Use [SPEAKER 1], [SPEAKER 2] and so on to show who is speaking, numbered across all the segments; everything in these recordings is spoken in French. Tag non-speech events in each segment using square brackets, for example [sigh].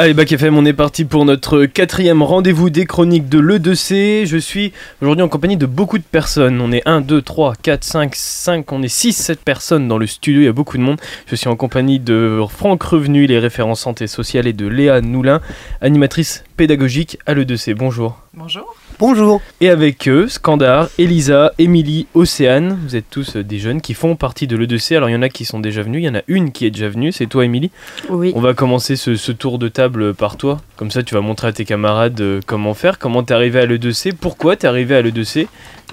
[SPEAKER 1] Allez, Bac FM, on est parti pour notre quatrième rendez-vous des chroniques de l'E2C. Je suis aujourd'hui en compagnie de beaucoup de personnes. On est 1, 2, 3, 4, 5, 5, on est 6, 7 personnes dans le studio, il y a beaucoup de monde. Je suis en compagnie de Franck Revenu, les référents santé sociale, et de Léa Noulin, animatrice pédagogique à l'E2C. Bonjour.
[SPEAKER 2] Bonjour.
[SPEAKER 3] Bonjour.
[SPEAKER 1] Et avec eux, Scandar, Elisa, Émilie, Océane, vous êtes tous euh, des jeunes qui font partie de l'E2C. Alors il y en a qui sont déjà venus, il y en a une qui est déjà venue, c'est toi Émilie.
[SPEAKER 2] Oui.
[SPEAKER 1] On va commencer ce, ce tour de table par toi. Comme ça tu vas montrer à tes camarades euh, comment faire, comment t'es arrivé à l'E2C, pourquoi t'es arrivé à l'E2C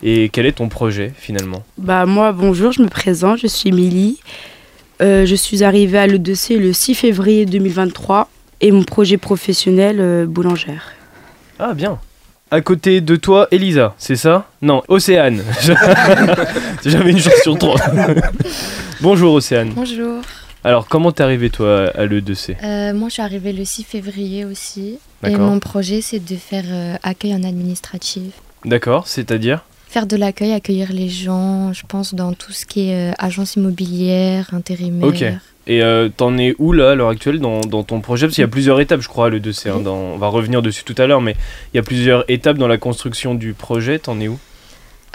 [SPEAKER 1] et quel est ton projet finalement?
[SPEAKER 2] Bah moi, bonjour, je me présente, je suis Émilie. Euh, je suis arrivée à l'E2C le 6 février 2023 et mon projet professionnel, euh, boulangère.
[SPEAKER 1] Ah bien. À côté de toi, Elisa, c'est ça? Non, Océane. [laughs] J'avais une chance sur trois. [laughs] Bonjour Océane.
[SPEAKER 4] Bonjour.
[SPEAKER 1] Alors comment t'es arrivé toi à l'E2C
[SPEAKER 4] Euh, moi, je suis arrivée le 6 février aussi. Et mon projet, c'est de faire euh, accueil en administratif.
[SPEAKER 1] D'accord, c'est-à-dire?
[SPEAKER 4] Faire de l'accueil, accueillir les gens, je pense, dans tout ce qui est euh, agence immobilière, intérimaire.
[SPEAKER 1] Ok. Et euh, t'en es où là à l'heure actuelle dans, dans ton projet? Parce qu'il y a plusieurs étapes, je crois, à l'E2C. hein, dans- on va revenir dessus tout à l'heure, mais il y a plusieurs étapes dans la construction du projet. T'en es où?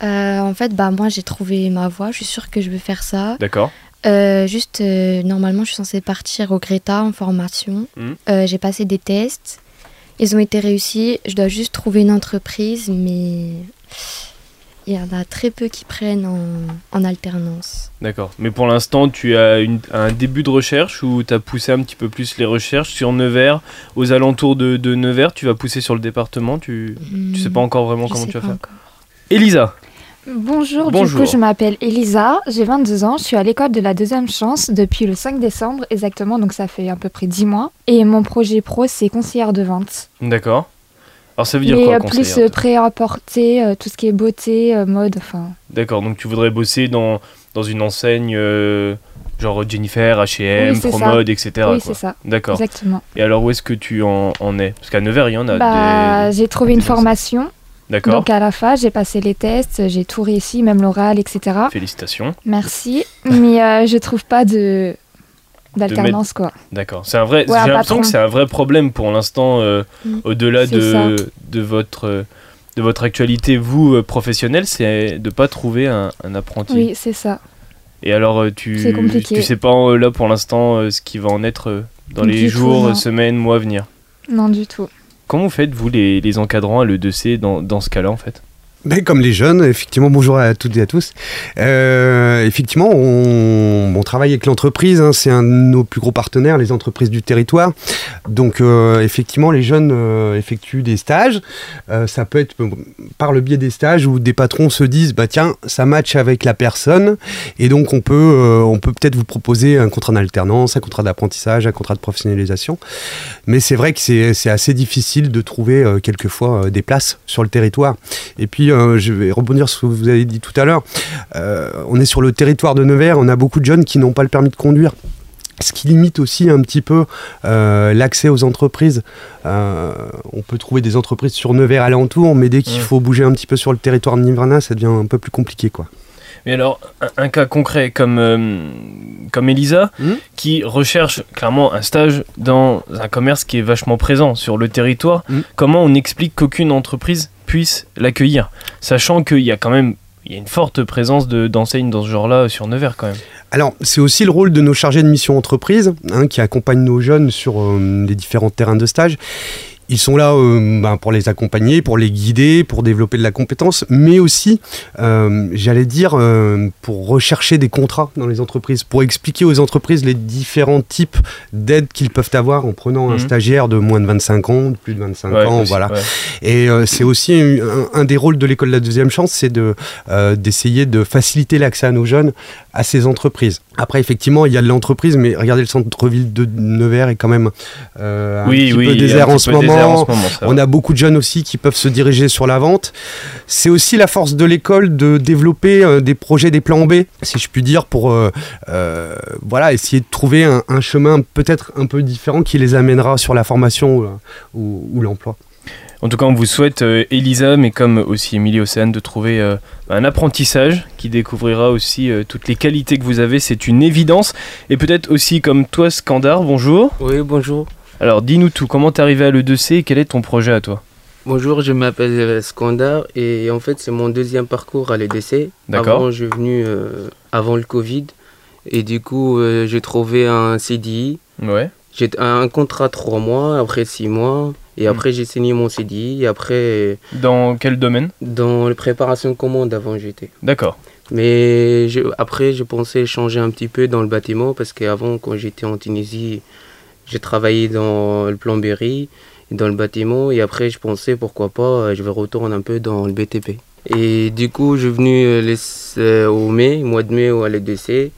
[SPEAKER 4] Euh, en fait, bah, moi, j'ai trouvé ma voie. Je suis sûre que je veux faire ça.
[SPEAKER 1] D'accord.
[SPEAKER 4] Euh, juste, normalement, je suis censée partir au Greta en formation. Euh, j'ai passé des tests. Ils ont été réussis. Je dois juste trouver une entreprise, mais il y en a très peu qui prennent en, en alternance.
[SPEAKER 1] D'accord. Mais pour l'instant, tu as une- un début de recherche ou tu as poussé un petit peu plus les recherches sur Nevers, aux alentours de, de Nevers Tu vas pousser sur le département? Tu, tu sais pas encore vraiment comment tu vas
[SPEAKER 4] pas
[SPEAKER 1] faire?
[SPEAKER 4] encore.
[SPEAKER 1] Elisa
[SPEAKER 5] Bonjour,
[SPEAKER 1] Bonjour.
[SPEAKER 5] du coup je m'appelle Elisa, j'ai 22 ans, je suis à l'école de la deuxième chance depuis le 5 décembre exactement, donc ça fait à peu près 10 mois. Et mon projet pro c'est conseillère de vente.
[SPEAKER 1] D'accord. Alors ça veut dire
[SPEAKER 5] Mais
[SPEAKER 1] quoi
[SPEAKER 5] euh, plus
[SPEAKER 1] conseillère
[SPEAKER 5] euh, prêt à porter, euh, tout ce qui est beauté, euh, mode, enfin...
[SPEAKER 1] D'accord, donc tu voudrais bosser dans, dans une enseigne euh, genre Jennifer, H&M,
[SPEAKER 5] Oui.
[SPEAKER 1] Promode, etc.
[SPEAKER 5] oui c'est ça,
[SPEAKER 1] D'accord.
[SPEAKER 5] exactement.
[SPEAKER 1] Et alors où est-ce que tu en, en es? Parce qu'à Nevers, il y en a
[SPEAKER 5] Bah,
[SPEAKER 1] des...
[SPEAKER 5] j'ai trouvé une
[SPEAKER 1] des
[SPEAKER 5] formation,
[SPEAKER 1] D'accord.
[SPEAKER 5] donc à la fin j'ai passé les tests, j'ai tout réussi, même l'oral, etc.
[SPEAKER 1] Félicitations.
[SPEAKER 5] Merci, mais je trouve pas de d'alternance quoi.
[SPEAKER 1] D'accord. C'est un vrai.
[SPEAKER 5] Ouais,
[SPEAKER 1] J'ai l'impression que c'est un vrai problème pour l'instant, euh,
[SPEAKER 4] Mm.
[SPEAKER 1] au-delà de, de votre de votre actualité vous euh, professionnelle, c'est de pas trouver un, un apprenti.
[SPEAKER 5] Oui c'est ça.
[SPEAKER 1] Et alors euh, tu tu sais pas là pour l'instant ce qui va en être dans les
[SPEAKER 5] tout,
[SPEAKER 1] jours,
[SPEAKER 5] non.
[SPEAKER 1] semaines, mois à venir?
[SPEAKER 5] Non du tout.
[SPEAKER 1] Comment faites vous les, les encadrants à l'E2C dans, dans ce cas-là en fait?
[SPEAKER 3] Ben, comme les jeunes, effectivement, bonjour à toutes et à tous. Euh, effectivement, on, travaille avec l'entreprise, hein, c'est un de nos plus gros partenaires, les entreprises du territoire. Donc, euh, effectivement, les jeunes euh, effectuent des stages. Ça peut être par le biais des stages où des patrons se disent, bah tiens, ça match avec la personne, et donc on peut, on peut peut-être vous proposer un contrat d'alternance, un contrat d'apprentissage, un contrat de professionnalisation. Mais c'est vrai que c'est assez difficile de trouver quelquefois des places sur le territoire. Et puis, euh, je vais rebondir sur ce que vous avez dit tout à l'heure. Euh, on est sur le territoire de Nevers, on a beaucoup de jeunes qui n'ont pas le permis de conduire. Ce qui limite aussi un petit peu euh, l'accès aux entreprises. Euh, on peut trouver des entreprises sur Nevers alentour, mais dès qu'il
[SPEAKER 1] Ouais.
[SPEAKER 3] faut bouger un petit peu sur le territoire de Nivernais, ça devient un peu plus compliqué. quoi.
[SPEAKER 1] Mais alors, un, un cas concret comme, euh, comme Elisa,
[SPEAKER 3] Mhm.
[SPEAKER 1] qui recherche clairement un stage dans un commerce qui est vachement présent sur le territoire,
[SPEAKER 3] Mhm.
[SPEAKER 1] comment on explique qu'aucune entreprise puisse l'accueillir Sachant qu'il y a quand même une forte présence de- d'enseignes dans ce genre-là sur Nevers quand même.
[SPEAKER 3] Alors, c'est aussi le rôle de nos chargés de mission entreprise, hein, qui accompagnent nos jeunes sur euh, les différents terrains de stage. Ils sont là euh, ben, pour les accompagner, pour les guider, pour développer de la compétence, mais aussi, euh, j'allais dire, euh, pour rechercher des contrats dans les entreprises, pour expliquer aux entreprises les différents types d'aides qu'ils peuvent avoir en prenant un
[SPEAKER 1] Mhm.
[SPEAKER 3] stagiaire de moins de 25 ans, de plus de 25
[SPEAKER 1] Ouais,
[SPEAKER 3] ans,
[SPEAKER 1] aussi,
[SPEAKER 3] voilà.
[SPEAKER 1] ouais.
[SPEAKER 3] Et c'est aussi un, un des rôles de l'école de la deuxième chance, c'est de, d'essayer de faciliter l'accès à nos jeunes à ces entreprises. Après, effectivement, il y a de l'entreprise, mais regardez, le centre-ville de Nevers est quand même euh, un
[SPEAKER 1] Oui,
[SPEAKER 3] petit
[SPEAKER 1] oui,
[SPEAKER 3] peu désert en ce moment.
[SPEAKER 1] En ce moment, ça
[SPEAKER 3] On a beaucoup de jeunes aussi qui peuvent se diriger sur la vente. C'est aussi la force de l'école de développer euh, des projets, des plans B, si je puis dire, pour euh, euh, voilà, essayer de trouver un, un chemin peut-être un peu différent qui les amènera sur la formation ou, ou- ou l'emploi.
[SPEAKER 1] En tout cas, on vous souhaite, euh, Elisa, mais comme aussi Émilie Océane, de trouver euh, un apprentissage qui découvrira aussi euh, toutes les qualités que vous avez. C'est une évidence. Et peut-être aussi comme toi, Scandar, bonjour.
[SPEAKER 6] Oui, bonjour.
[SPEAKER 1] Alors dis-nous tout, comment t'es arrivé à l'E2C et quel est ton projet à toi
[SPEAKER 6] Bonjour, je m'appelle euh, Skandar et en fait c'est mon deuxième parcours à l'EDC.
[SPEAKER 1] D'accord.
[SPEAKER 6] Avant, je suis venu euh, avant le Covid et du coup euh, j'ai trouvé un CDI.
[SPEAKER 1] Ouais.
[SPEAKER 6] J'ai un contrat trois mois, après six mois et après j'ai signé mon CDI et après
[SPEAKER 1] Dans quel domaine
[SPEAKER 6] dans les préparations de commandes avant j'étais.
[SPEAKER 1] D'accord.
[SPEAKER 6] Mais je- après je pensais changer un petit peu dans le bâtiment parce qu'avant quand j'étais en Tunisie j'ai travaillé dans le plomberie dans le bâtiment et après je pensais pourquoi pas euh, je vais retourner un peu dans le BTP. Et du coup je suis venu euh, euh, au mai, mois de mai à l'EDC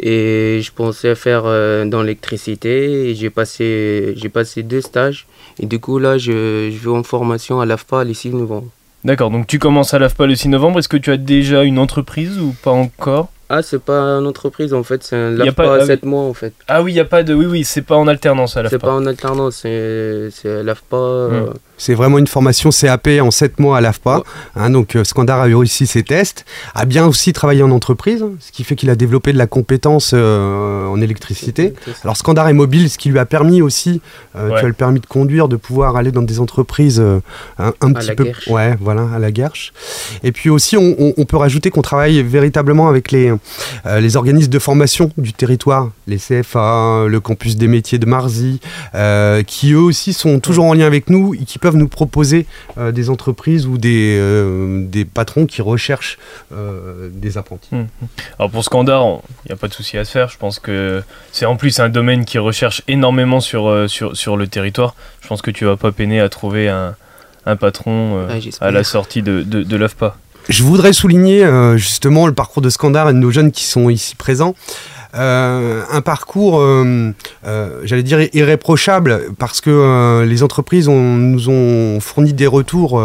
[SPEAKER 6] et je pensais faire dans l'électricité et j'ai passé, j'ai passé deux stages et du coup là je, je vais en formation à l'AFPA le 6 novembre.
[SPEAKER 1] D'accord, donc tu commences à l'AFPA le 6 novembre. Est-ce que tu as déjà une entreprise ou pas encore?
[SPEAKER 6] Ah c'est pas une entreprise en fait, c'est un l'AFPA
[SPEAKER 1] pas- ah oui.
[SPEAKER 6] 7 mois en fait.
[SPEAKER 1] Ah oui, il y a pas de. Oui, oui, c'est pas en alternance à
[SPEAKER 6] C'est
[SPEAKER 1] l'AFPA.
[SPEAKER 6] pas en alternance, c'est c'est l'AFPA. euh,
[SPEAKER 3] C'est vraiment une formation CAP en 7 mois à l'AFPA. Hein, donc euh, Skandar a réussi ses tests, a bien aussi travaillé en entreprise, hein, ce qui fait qu'il a développé de la compétence euh, en électricité. Alors Skandar est mobile, ce qui lui a permis aussi, euh,
[SPEAKER 1] Ouais.
[SPEAKER 3] tu as le permis de conduire, de pouvoir aller dans des entreprises euh, un, petit peu,
[SPEAKER 6] Guerche.
[SPEAKER 3] ouais, voilà, à la guerche. Et puis aussi, on, on- on peut rajouter qu'on travaille véritablement avec les, les organismes de formation du territoire, les CFA, le campus des métiers de Marzy, qui eux aussi sont toujours en lien avec nous et qui peuvent nous proposer euh, des entreprises ou des, euh, des patrons qui recherchent euh, des apprentis.
[SPEAKER 1] Alors pour Scandar, il n'y a pas de souci à se faire. Je pense que c'est en plus un domaine qui recherche énormément sur, euh, sur, sur le territoire. Je pense que tu vas pas peiner à trouver un, un patron euh,
[SPEAKER 6] Ouais,
[SPEAKER 1] à la sortie de, de, de l'AFPA.
[SPEAKER 3] Je voudrais souligner euh, justement le parcours de Scandar et de nos jeunes qui sont ici présents. Euh, un parcours, euh, euh, j'allais dire, irréprochable, parce que les entreprises ont- nous ont fourni des retours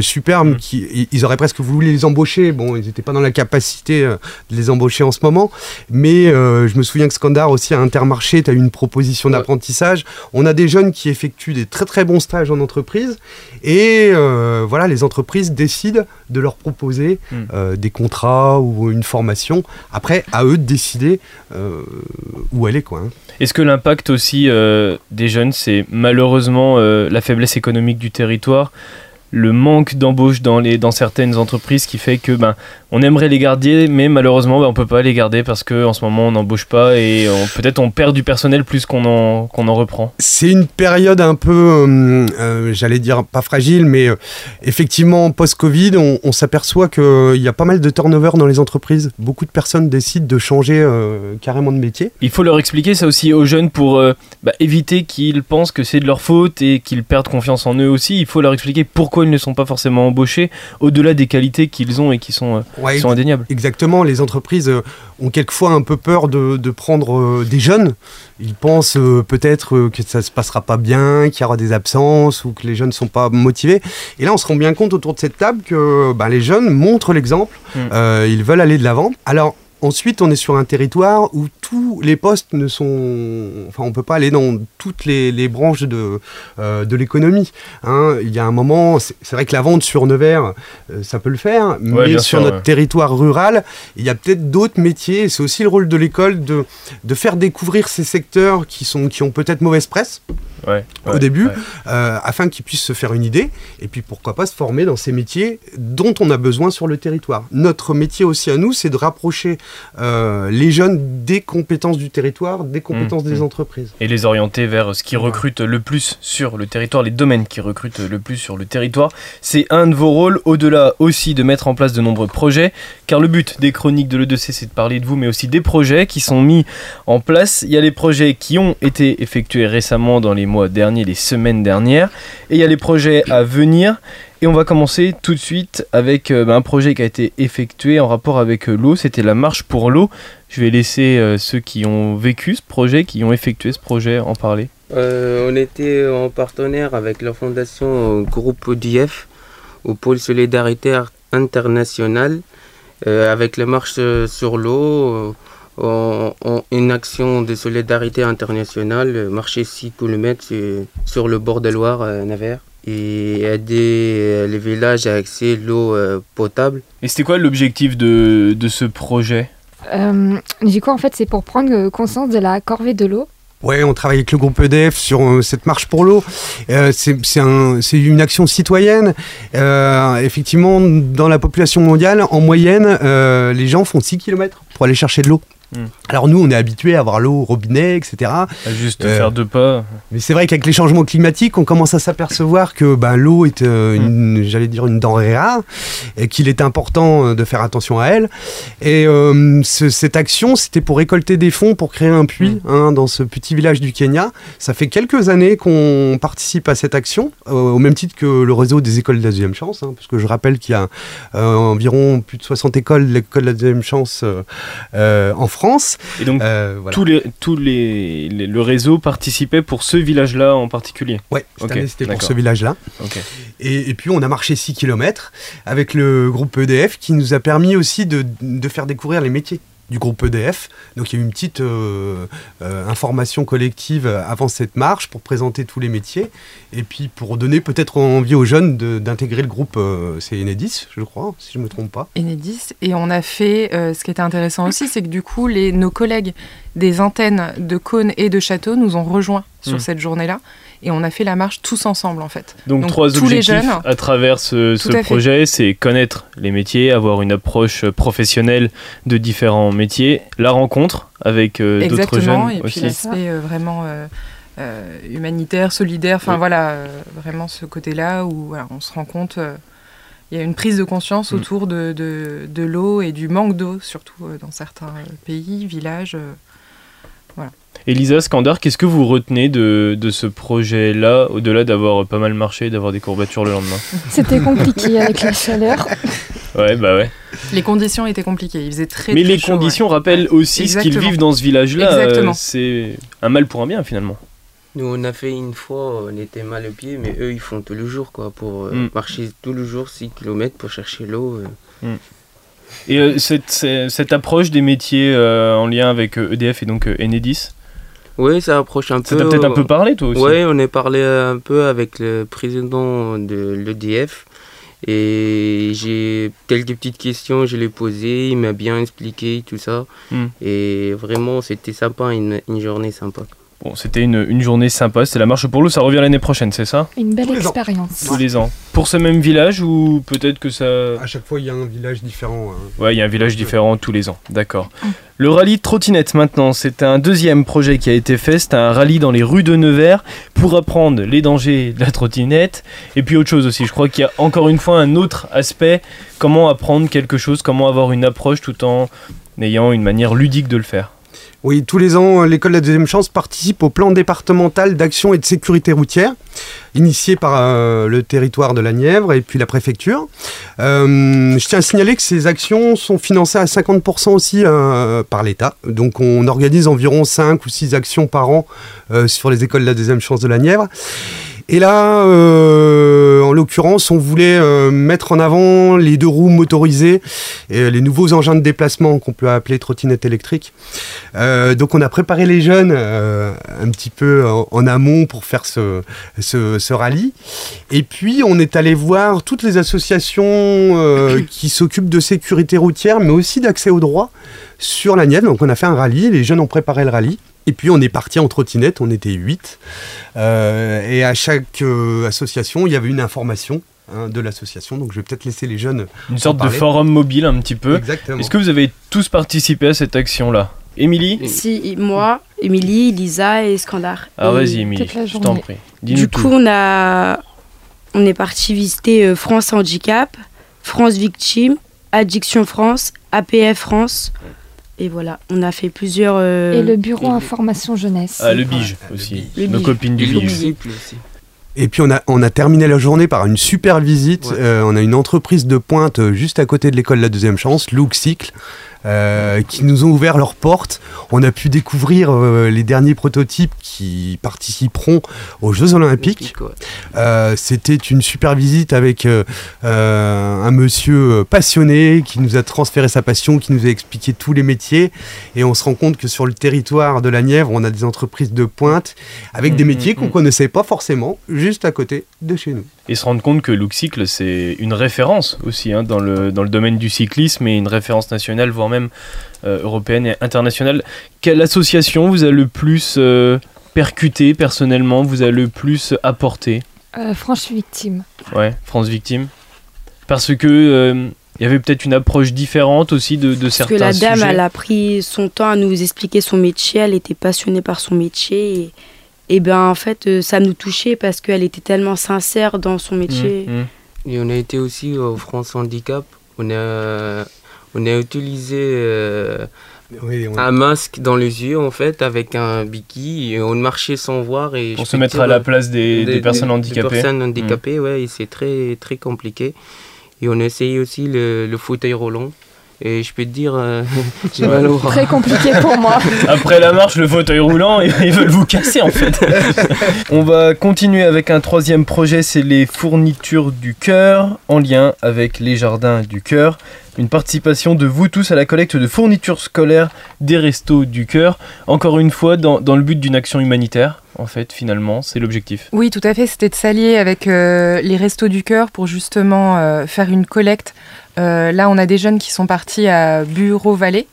[SPEAKER 3] superbes.
[SPEAKER 1] Mm.
[SPEAKER 3] Qui, i- ils auraient presque voulu les embaucher. Bon, ils n'étaient pas dans la capacité de les embaucher en ce moment. Mais je me souviens que Scandar aussi à Intermarché, tu as eu une proposition d'apprentissage. On a des jeunes qui effectuent des très très bons stages en entreprise. Et voilà, les entreprises décident de leur proposer
[SPEAKER 1] Mm.
[SPEAKER 3] euh, des contrats ou une formation. Après, à eux de décider euh, où. Quoi, hein.
[SPEAKER 1] Est-ce que l'impact aussi euh, des jeunes, c'est malheureusement la faiblesse économique du territoire, le manque d'embauche dans, les, dans certaines entreprises qui fait que ben, on aimerait les garder, mais malheureusement ben, on peut pas les garder parce qu'en ce moment on n'embauche pas et peut-être on perd du personnel plus qu'on en, qu'on en reprend.
[SPEAKER 3] C'est une période un peu, euh, euh, j'allais dire pas fragile, mais euh, effectivement, post-Covid, on, on s'aperçoit qu'il y a pas mal de turnover dans les entreprises. Beaucoup de personnes décident de changer carrément de métier.
[SPEAKER 1] Il faut leur expliquer ça aussi aux jeunes pour bah, éviter qu'ils pensent que c'est de leur faute et qu'ils perdent confiance en eux aussi. Il faut leur expliquer pourquoi ils ne sont pas forcément embauchés, au-delà des qualités qu'ils ont et qui sont, euh,
[SPEAKER 3] Ouais,
[SPEAKER 1] qui sont indéniables.
[SPEAKER 3] Exactement, les entreprises euh, ont quelquefois un peu peur de, de prendre euh, des jeunes. Ils pensent peut-être que ça se passera pas bien, qu'il y aura des absences ou que les jeunes ne sont pas motivés. Et là, on se rend bien compte autour de cette table que bah, les jeunes montrent l'exemple,
[SPEAKER 1] Mm.
[SPEAKER 3] euh, ils veulent aller de l'avant. Alors, Ensuite, on est sur un territoire où tous les postes ne sont... Enfin, on peut pas aller dans toutes les, les branches de, euh, de l'économie. hein. Il y a un moment, c'est vrai que la vente sur Nevers, euh, ça peut le faire, mais sur
[SPEAKER 1] sûr,
[SPEAKER 3] notre
[SPEAKER 1] ouais.
[SPEAKER 3] territoire rural, il y a peut-être d'autres métiers. C'est aussi le rôle de l'école de, de faire découvrir ces secteurs qui, sont, qui ont peut-être mauvaise presse
[SPEAKER 1] Ouais,
[SPEAKER 3] au début,
[SPEAKER 1] ouais.
[SPEAKER 3] euh, afin qu'ils puissent se faire une idée, et puis pourquoi pas se former dans ces métiers dont on a besoin sur le territoire. Notre métier aussi à nous, c'est de rapprocher euh, les jeunes des compétences du territoire, des compétences
[SPEAKER 1] Mmh,
[SPEAKER 3] des
[SPEAKER 1] mmh.
[SPEAKER 3] entreprises.
[SPEAKER 1] et les orienter vers ce qui recrute le plus sur le territoire, les domaines qui recrutent le plus sur le territoire. C'est un de vos rôles, au-delà aussi de mettre en place de nombreux projets, car le but des chroniques de l'E2C, c'est de parler de vous, mais aussi des projets qui sont mis en place. Il y a les projets qui ont été effectués récemment dans les mois derniers, les semaines dernières, et il y a les projets à venir. Et on va commencer tout de suite avec euh, bah, un projet qui a été effectué en rapport avec euh, l'eau, c'était la marche pour l'eau. Je vais laisser euh, ceux qui ont vécu ce projet, qui ont effectué ce projet, en parler.
[SPEAKER 6] On était en partenaire avec la fondation Groupe ODF au pôle solidaritaire international euh, avec la marche sur l'eau. une action de solidarité internationale, marcher 6 km sur le bord de Loire à et aider euh, les villages à accéder à l'eau euh, potable.
[SPEAKER 1] Et c'était quoi l'objectif de, de ce projet?
[SPEAKER 5] Euh, du coup, en fait, c'est pour prendre conscience de la corvée de l'eau.
[SPEAKER 3] Ouais, on travaille avec le groupe EDF sur euh, cette marche pour l'eau. Euh, c'est c'est un- c'est une action citoyenne. Euh, effectivement, dans la population mondiale, en moyenne, euh, les gens font 6 km pour aller chercher de l'eau.
[SPEAKER 1] Hmm.
[SPEAKER 3] Alors nous, on est habitués à avoir l'eau au robinet, etc.
[SPEAKER 1] À juste
[SPEAKER 3] Euh,
[SPEAKER 1] faire deux pas.
[SPEAKER 3] Mais c'est vrai qu'avec les changements climatiques, on commence à s'apercevoir que ben, l'eau est, euh, une, j'allais dire, une denrée rare et qu'il est important euh, de faire attention à elle. Et euh, ce- cette action, c'était pour récolter des fonds pour créer un puits hein, dans ce petit village du Kenya. Ça fait quelques années qu'on participe à cette action, au même titre que le réseau des écoles de la deuxième chance, hein, parce que je rappelle qu'il y a environ plus de 60 écoles de l'école de la deuxième chance en France.
[SPEAKER 1] Et donc,
[SPEAKER 3] Euh, voilà.
[SPEAKER 1] tous les, tous les, les- le réseau participait pour ce village-là en particulier.
[SPEAKER 3] Ouais, cette
[SPEAKER 1] Ok,
[SPEAKER 3] année, c'était pour ce village-là. Et, et puis on a marché 6 km avec le groupe EDF qui nous a permis aussi de, de faire découvrir les métiers du groupe EDF. Donc il y a eu une petite euh, euh, information collective avant cette marche pour présenter tous les métiers et puis pour donner peut-être envie aux jeunes d'intégrer le groupe, euh, c'est Enedis je crois, si je ne me trompe pas.
[SPEAKER 7] Enedis. Et on a fait, ce qui était intéressant aussi, c'est que du coup, les, nos collègues des antennes de Cône et de Château nous ont rejoints sur
[SPEAKER 1] Mm.
[SPEAKER 7] cette journée-là. Et on a fait la marche tous ensemble, en fait.
[SPEAKER 1] Donc,
[SPEAKER 7] Donc,
[SPEAKER 1] trois
[SPEAKER 7] tous les
[SPEAKER 1] objectifs
[SPEAKER 7] jeunes-
[SPEAKER 1] à travers ce,
[SPEAKER 7] à
[SPEAKER 1] projet, c'est connaître les métiers, avoir une approche professionnelle de différents métiers, la rencontre avec euh, d'autres jeunes
[SPEAKER 7] Et puis l'aspect euh, vraiment euh, euh, humanitaire, solidaire. Enfin
[SPEAKER 1] Oui.
[SPEAKER 7] voilà, vraiment ce côté-là où voilà, on se rend compte. il y a une prise de conscience
[SPEAKER 1] Mm.
[SPEAKER 7] autour de, de, de l'eau et du manque d'eau, surtout dans certains pays, villages. euh.
[SPEAKER 1] Elisa Skandar, qu'est-ce que vous retenez de, de ce projet-là, au-delà d'avoir pas mal marché et d'avoir des courbatures le lendemain
[SPEAKER 5] C'était compliqué avec la chaleur. [laughs]
[SPEAKER 1] Ouais, bah ouais.
[SPEAKER 7] Les conditions étaient compliquées. Il faisait très
[SPEAKER 1] Mais
[SPEAKER 7] très
[SPEAKER 1] les
[SPEAKER 7] chaud,
[SPEAKER 1] conditions
[SPEAKER 7] ouais.
[SPEAKER 1] rappellent aussi ce qu'ils vivent dans ce village-là. euh,
[SPEAKER 7] Exactement.
[SPEAKER 1] c'est un mal pour un bien finalement.
[SPEAKER 6] Nous, on a fait une fois, on était mal au pied, mais eux, ils font tout le jour, quoi, pour euh,
[SPEAKER 1] Mm.
[SPEAKER 6] marcher tout le jour 6 km pour chercher l'eau. euh.
[SPEAKER 1] Et euh, cette, cette- approche des métiers euh, en lien avec EDF et donc euh, Enedis,
[SPEAKER 6] Ouais, ça approche un
[SPEAKER 1] ça
[SPEAKER 6] peu.
[SPEAKER 1] t'a peut-être un peu parlé toi aussi
[SPEAKER 6] Ouais, on a parlé un peu avec le président de l'EDF et j'ai quelques petites questions, je l'ai posées, il m'a bien expliqué tout ça
[SPEAKER 1] Mm.
[SPEAKER 6] et vraiment c'était sympa, une, une journée sympa.
[SPEAKER 1] Bon, c'était une, une journée sympa, c'était la marche pour l'eau, ça revient l'année prochaine, c'est ça?
[SPEAKER 5] Une belle
[SPEAKER 3] Tous les ans.
[SPEAKER 5] expérience.
[SPEAKER 1] Tous les ans. Pour ce même village ou peut-être que ça...
[SPEAKER 3] À chaque fois, il y a un village différent. hein.
[SPEAKER 1] Ouais, il y a un village différent tous les ans, d'accord. Le rallye trottinette maintenant, c'est un deuxième projet qui a été fait, c'est un rallye dans les rues de Nevers pour apprendre les dangers de la trottinette et puis autre chose aussi. Je crois qu'il y a encore une fois un autre aspect, comment apprendre quelque chose, comment avoir une approche tout en ayant une manière ludique de le faire.
[SPEAKER 3] Oui, tous les ans, euh, l'école de la deuxième chance participe au plan départemental d'action et de sécurité routière, initié par euh, le territoire de la Nièvre et puis la préfecture. Euh, je tiens à signaler que ces actions sont financées à 50% aussi par l'État. Donc on organise environ 5 ou 6 actions par an sur les écoles de la deuxième chance de la Nièvre. Et là, euh, en l'occurrence, on voulait euh, mettre en avant les deux roues motorisées et les nouveaux engins de déplacement qu'on peut appeler trottinettes électriques. Euh, donc on a préparé les jeunes euh, un petit peu en, en amont pour faire ce, ce, ce rallye. Et puis on est allé voir toutes les associations euh, [coughs] qui s'occupent de sécurité routière, mais aussi d'accès au droit sur la Nièvre. Donc on a fait un rallye, les jeunes ont préparé le rallye. Et puis on est parti en trottinette, on était 8. et à chaque euh, association, il y avait une information hein, de l'association. Donc je vais peut-être laisser les jeunes.
[SPEAKER 1] Une sorte de forum mobile un petit peu.
[SPEAKER 3] Exactement.
[SPEAKER 1] Est-ce que vous avez tous participé à cette action-là? Émilie?
[SPEAKER 2] Si, moi, Émilie, Lisa et Skandar.
[SPEAKER 1] Alors
[SPEAKER 2] Et
[SPEAKER 1] vas-y Émilie, je t'en prie. Dis-nous
[SPEAKER 2] Du
[SPEAKER 1] tout.
[SPEAKER 2] coup, on, a... on est parti visiter euh, France Handicap, France Victime, Addiction France, APF France. Et voilà, on a fait plusieurs. euh,
[SPEAKER 5] Et le bureau
[SPEAKER 6] et-
[SPEAKER 5] information jeunesse.
[SPEAKER 1] Ah, le bige
[SPEAKER 3] Ah, le
[SPEAKER 1] aussi.
[SPEAKER 3] bige.
[SPEAKER 2] Le
[SPEAKER 1] Nos
[SPEAKER 2] bige.
[SPEAKER 1] copines du
[SPEAKER 6] Et
[SPEAKER 1] bige.
[SPEAKER 3] Et puis on a, on a terminé la journée par une super visite.
[SPEAKER 6] Ouais.
[SPEAKER 3] Euh, on a une entreprise de pointe euh, juste à côté de l'école de la deuxième chance, Look Cycle, euh, qui nous ont ouvert leurs portes. On a pu découvrir euh, les derniers prototypes qui participeront aux Jeux Olympiques.
[SPEAKER 6] Ouais.
[SPEAKER 3] Euh, C'était une super visite avec un monsieur passionné qui nous a transféré sa passion, qui nous a expliqué tous les métiers. Et on se rend compte que sur le territoire de la Nièvre, on a des entreprises de pointe avec des
[SPEAKER 1] Mhm,
[SPEAKER 3] métiers qu'on
[SPEAKER 1] mhm.
[SPEAKER 3] connaissait pas forcément juste à côté de chez nous.
[SPEAKER 1] Et se rendre compte que Luxicle, c'est une référence aussi hein, dans, le, dans le domaine du cyclisme et une référence nationale, voire même euh, européenne et internationale. Quelle association vous a le plus euh, percuté personnellement, vous a le plus apporté?
[SPEAKER 5] Euh, franche victime.
[SPEAKER 1] Ouais, France Victime. Parce que euh, il y avait peut-être une approche différente aussi de, de
[SPEAKER 2] Parce
[SPEAKER 1] certains
[SPEAKER 2] que la dame,
[SPEAKER 1] sujets.
[SPEAKER 2] elle a pris son temps à nous expliquer son métier, elle était passionnée par son métier. Et, et ben en fait, ça nous touchait parce qu'elle était tellement sincère dans son métier.
[SPEAKER 1] Mm, mm.
[SPEAKER 6] Et on a été aussi au France Handicap. On a, on a utilisé euh,
[SPEAKER 3] Oui, on-
[SPEAKER 6] un masque dans les yeux en fait avec un biki et on marchait sans voir et
[SPEAKER 1] Pour
[SPEAKER 6] je
[SPEAKER 1] se mettre
[SPEAKER 6] dire,
[SPEAKER 1] à la
[SPEAKER 6] euh,
[SPEAKER 1] place des, des personnes
[SPEAKER 6] des
[SPEAKER 1] handicapées. Mm.
[SPEAKER 6] personnes handicapées, ouais, et c'est très très compliqué. Et on a essayé aussi le, le fauteuil roulant. Et je peux te dire, euh, [laughs] j'ai mal au bras.
[SPEAKER 5] Très compliqué pour moi. [laughs]
[SPEAKER 1] Après la marche, le fauteuil roulant, ils veulent vous casser en fait. [laughs] On va continuer avec un troisième projet, c'est les fournitures du cœur, en lien avec les jardins du cœur. Une participation de vous tous à la collecte de fournitures scolaires des restos du cœur. Encore une fois, dans, dans le but d'une action humanitaire, en fait, finalement, c'est l'objectif.
[SPEAKER 7] Oui, tout à fait. C'était de s'allier avec euh, les Restos du Cœur pour justement euh, faire une collecte. Euh, là, on a des jeunes qui sont partis à Bureau-Vallée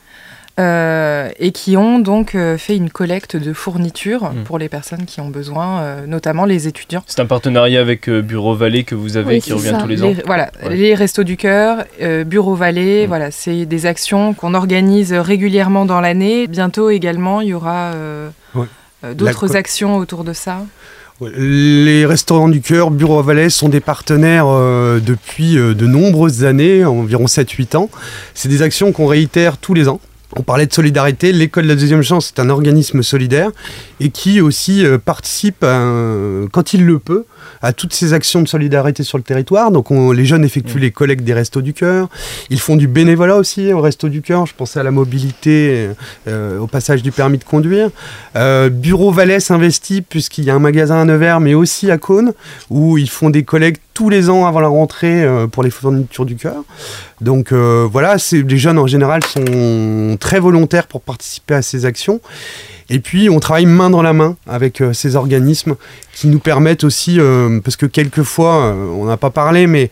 [SPEAKER 7] euh, et qui ont donc euh, fait une collecte de fournitures
[SPEAKER 1] Mm.
[SPEAKER 7] pour les personnes qui ont besoin, euh, notamment les étudiants.
[SPEAKER 1] C'est un partenariat avec euh, Bureau Vallée que vous avez
[SPEAKER 5] Oui,
[SPEAKER 1] qui revient
[SPEAKER 5] ça.
[SPEAKER 1] tous les ans.
[SPEAKER 7] Les- voilà,
[SPEAKER 1] Ouais.
[SPEAKER 7] les Restos du Cœur, euh, Bureau Vallée,
[SPEAKER 1] Mm.
[SPEAKER 7] voilà, c'est des actions qu'on organise régulièrement dans l'année. Bientôt également, il y aura euh,
[SPEAKER 3] Ouais.
[SPEAKER 7] euh, d'autres actions autour de ça.
[SPEAKER 3] Les restaurants du cœur, Bureau Valais, sont des partenaires euh, depuis euh, de nombreuses années, environ 7-8 ans. C'est des actions qu'on réitère tous les ans. On parlait de solidarité, l'école de la deuxième chance est un organisme solidaire et qui aussi euh, participe, à, quand il le peut, à toutes ces actions de solidarité sur le territoire. Donc on- les jeunes effectuent
[SPEAKER 1] Mm.
[SPEAKER 3] les collectes des restos du cœur. Ils font du bénévolat aussi au resto du cœur. Je pensais à la mobilité, euh, au passage du permis de conduire. Euh, Bureau Valais s'investit puisqu'il y a un magasin à Nevers, mais aussi à Cône, où ils font des collectes tous les ans avant la rentrée euh, pour les fournitures du cœur. Donc euh, voilà, les jeunes en général sont très volontaires pour participer à ces actions. Et puis on travaille main dans la main avec euh, ces organismes qui nous permettent aussi, euh, parce que quelquefois, euh, on n'a pas parlé, mais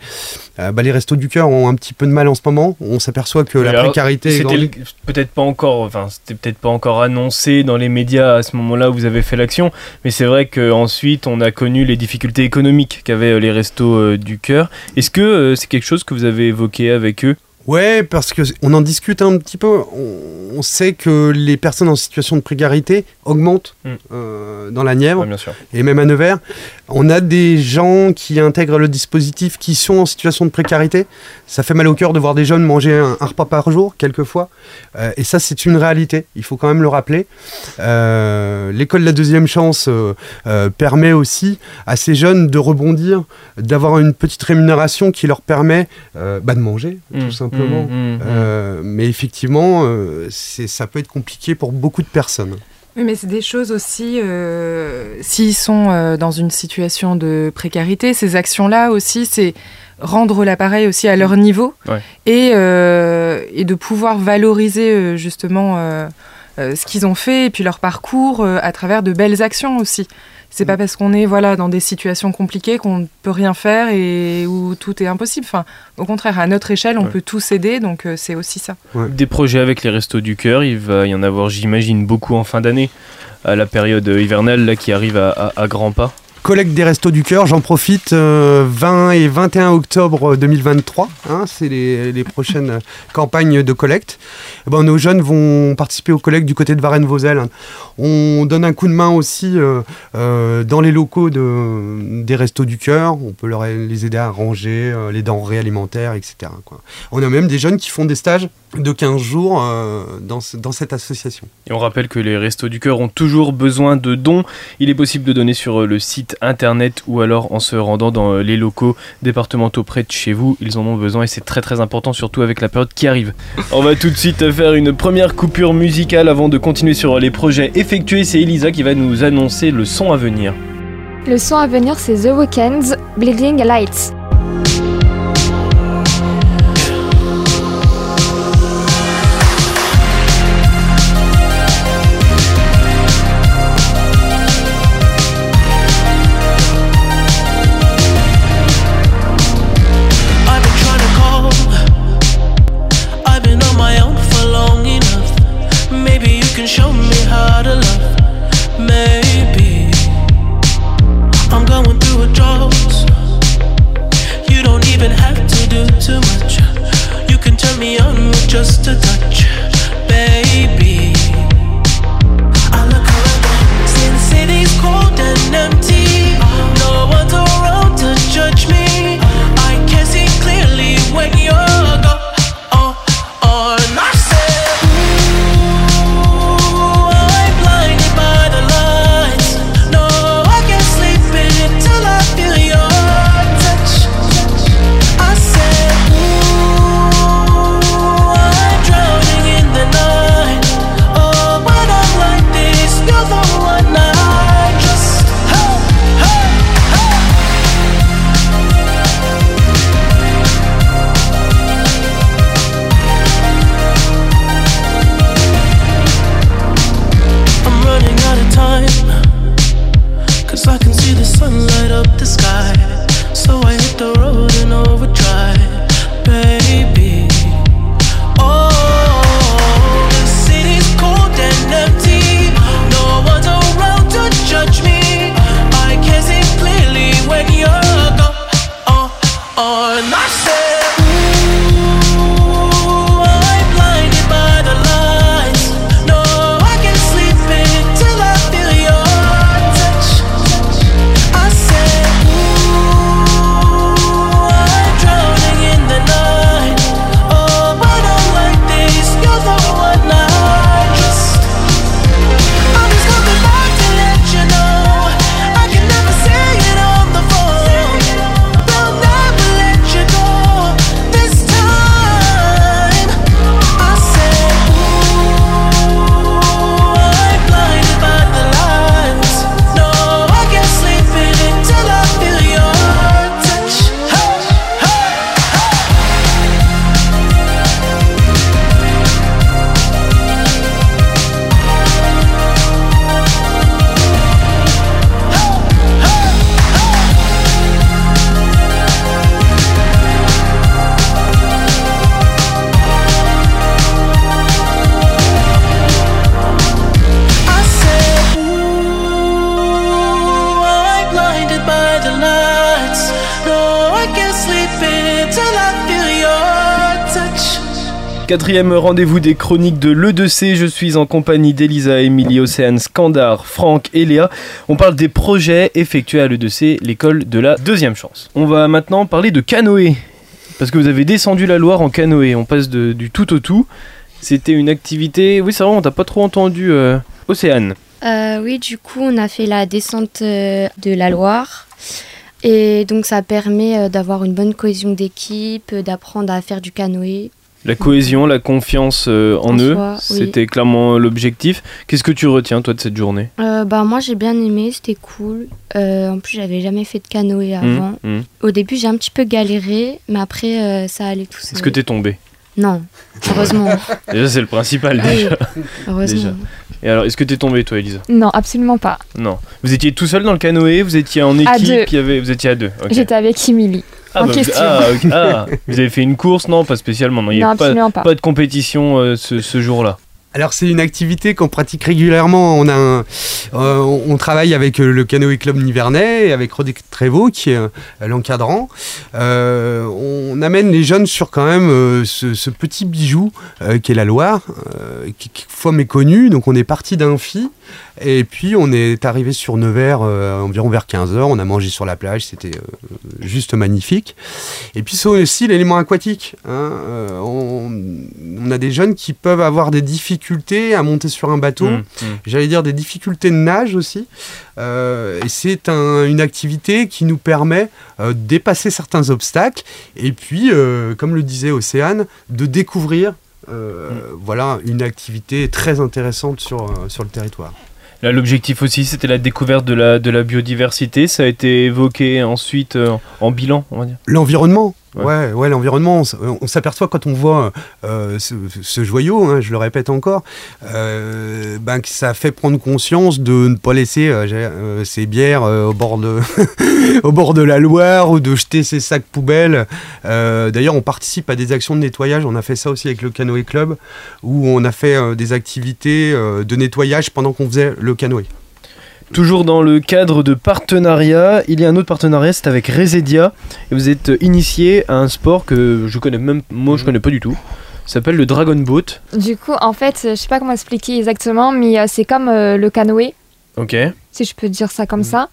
[SPEAKER 3] bah, les restos du cœur ont un petit peu de mal en ce moment. On s'aperçoit que la
[SPEAKER 1] alors,
[SPEAKER 3] précarité
[SPEAKER 1] C'était le- peut-être pas encore, enfin c'était peut-être pas encore annoncé dans les médias à ce moment-là où vous avez fait l'action, mais c'est vrai qu'ensuite on a connu les difficultés économiques qu'avaient les restos du cœur. Est-ce que c'est quelque chose que vous avez évoqué avec eux?
[SPEAKER 3] Ouais, parce que on en discute un petit peu. On, on sait que les personnes en situation de précarité augmentent
[SPEAKER 1] Mm.
[SPEAKER 3] euh, dans la Nièvre
[SPEAKER 1] Ouais, Bien sûr.
[SPEAKER 3] et même à Nevers. On a des gens qui intègrent le dispositif qui sont en situation de précarité. Ça fait mal au cœur de voir des jeunes manger un, un repas par jour, quelquefois. Euh, et ça, c'est une réalité. Il faut quand même le rappeler. Euh, L'école de la deuxième chance euh, permet aussi à ces jeunes de rebondir, d'avoir une petite rémunération qui leur permet bah, de manger,
[SPEAKER 1] Mm,
[SPEAKER 3] tout simplement.
[SPEAKER 1] mm, mm, mm.
[SPEAKER 3] Euh, mais effectivement, ça peut être compliqué pour beaucoup de personnes.
[SPEAKER 7] Oui, mais c'est des choses aussi, euh, s'ils sont euh, dans une situation de précarité, ces actions-là aussi, c'est rendre l'appareil aussi à leur niveau
[SPEAKER 1] Ouais.
[SPEAKER 7] et, euh, et de pouvoir valoriser justement ce qu'ils ont fait et puis leur parcours à travers de belles actions aussi. C'est pas parce qu'on est voilà dans des situations compliquées qu'on ne peut rien faire et où tout est impossible. Enfin, au contraire, à notre échelle, on
[SPEAKER 1] Ouais.
[SPEAKER 7] peut tous aider, donc euh, c'est aussi ça.
[SPEAKER 1] Des projets avec les restos du cœur, il va y en avoir, j'imagine, beaucoup en fin d'année, à la période hivernale là, qui arrive à, à- à grands pas.
[SPEAKER 3] Collecte des Restos du Cœur, j'en profite, euh, 20 et 21 octobre 2023, hein, c'est les, prochaines euh, campagnes de collecte. Eh ben, nos jeunes vont participer aux collectes du côté de Varennes-Vauzelles. On donne un coup de main aussi euh, euh, dans les locaux de, des Restos du Cœur, on peut leur, les aider à ranger euh, les denrées alimentaires, etc. On a même des jeunes qui font des stages de 15 jours euh, dans, dans cette association.
[SPEAKER 1] Et on rappelle que les restos du cœur ont toujours besoin de dons. Il est possible de donner sur euh, le site internet ou alors en se rendant dans euh, les locaux départementaux près de chez vous. Ils en ont besoin et c'est très très important, surtout avec la période qui arrive. On va tout de suite faire une première coupure musicale avant de continuer sur les projets effectués. C'est Elisa qui va nous annoncer le son à venir.
[SPEAKER 5] Le son à venir, c'est The Weeknd's Bleeding Lights.
[SPEAKER 1] Quatrième rendez-vous des chroniques de l'E2C. Je suis en compagnie d'Elisa, Émilie, Océane, Scandar, Franck et Léa. On parle des projets effectués à l'E2C, l'école de la deuxième chance. On va maintenant parler de canoë. Parce que vous avez descendu la Loire en canoë. On passe de- du tout au tout. C'était une activité. Oui, c'est vrai, on t'a pas trop entendu, euh, Océane.
[SPEAKER 4] Euh, oui, du coup, on a fait la descente euh, de la Loire. Et donc, ça permet euh, d'avoir une bonne cohésion d'équipe, euh, d'apprendre à faire du canoë.
[SPEAKER 1] La cohésion, la confiance euh, en,
[SPEAKER 4] En
[SPEAKER 1] eux,
[SPEAKER 4] oui.
[SPEAKER 1] c'était clairement l'objectif. Qu'est-ce que tu retiens, toi, de cette journée?
[SPEAKER 4] Euh, bah, moi, j'ai bien aimé, c'était cool. Euh, en plus, j'avais jamais fait de canoë avant.
[SPEAKER 1] Hum, hum.
[SPEAKER 4] Au début, j'ai un petit peu galéré, mais après, ça allait tout seul.
[SPEAKER 1] Est-ce que t'es tombé?
[SPEAKER 4] Non, heureusement.
[SPEAKER 1] Déjà, c'est le principal,
[SPEAKER 4] Oui,
[SPEAKER 1] déjà.
[SPEAKER 4] heureusement.
[SPEAKER 1] Déjà. Et alors, est-ce que t'es tombé, toi, Elisa?
[SPEAKER 5] Non, absolument pas.
[SPEAKER 1] Non. Vous étiez tout seul dans le canoë Vous étiez en
[SPEAKER 5] À
[SPEAKER 1] équipe
[SPEAKER 5] deux.
[SPEAKER 1] il y avait... Vous étiez à deux.
[SPEAKER 5] J'étais avec Emily.
[SPEAKER 1] ah,
[SPEAKER 5] en
[SPEAKER 1] bah,
[SPEAKER 5] question.
[SPEAKER 1] ah, ok. Ah, [laughs] vous avez fait une course Non, pas spécialement. Non, il n'y a pas,
[SPEAKER 5] absolument pas.
[SPEAKER 1] pas de compétition euh, ce, ce jour-là.
[SPEAKER 3] Alors c'est une activité qu'on pratique régulièrement. On, euh, travaille avec euh, le canoë club nivernais et avec Roderick Trévaux qui est euh, l'encadrant. On amène les jeunes sur quand même ce, petit bijou qui est la Loire, quelquefois méconnu. Donc on est parti d'Amphi et puis on est arrivé sur Nevers euh, environ vers 15h. On a mangé sur la plage, c'était euh, juste magnifique. Et puis c'est aussi l'élément aquatique. hein. Euh, on, on a des jeunes qui peuvent avoir des difficultés à monter sur un bateau.
[SPEAKER 1] Hum, hum.
[SPEAKER 3] J'allais dire des difficultés de nage aussi. Et c'est un- une activité qui nous permet de dépasser certains obstacles. Et puis, comme le disait Océane, de découvrir euh, voilà, une activité très intéressante sur, euh, sur le territoire.
[SPEAKER 1] L'objectif aussi, c'était la découverte de la, de la biodiversité. Ça a été évoqué ensuite euh, en bilan, on va dire.
[SPEAKER 3] L'environnement.
[SPEAKER 1] Ouais.
[SPEAKER 3] Ouais, l'environnement. On s'aperçoit quand on voit euh, ce, joyau, hein, je le répète encore, euh, ben, que ça fait prendre conscience de ne pas laisser j'ai- euh, bières au, bord de [laughs] au bord de la Loire ou de jeter ces sacs poubelles. D'ailleurs, on participe à des actions de nettoyage. On a fait ça aussi avec le Canoë Club, où on a fait des activités de nettoyage pendant qu'on faisait le canoë.
[SPEAKER 1] Toujours dans le cadre de partenariat, il y a un autre partenariat, c'est avec Resedia. Et vous êtes initié à un sport que je connais même, moi je connais pas du tout. Ça s'appelle le Dragon Boat.
[SPEAKER 5] Du coup, en fait, je sais pas comment expliquer exactement, mais euh, c'est comme euh, le canoë,
[SPEAKER 1] Ok.
[SPEAKER 5] si je peux dire ça comme ça.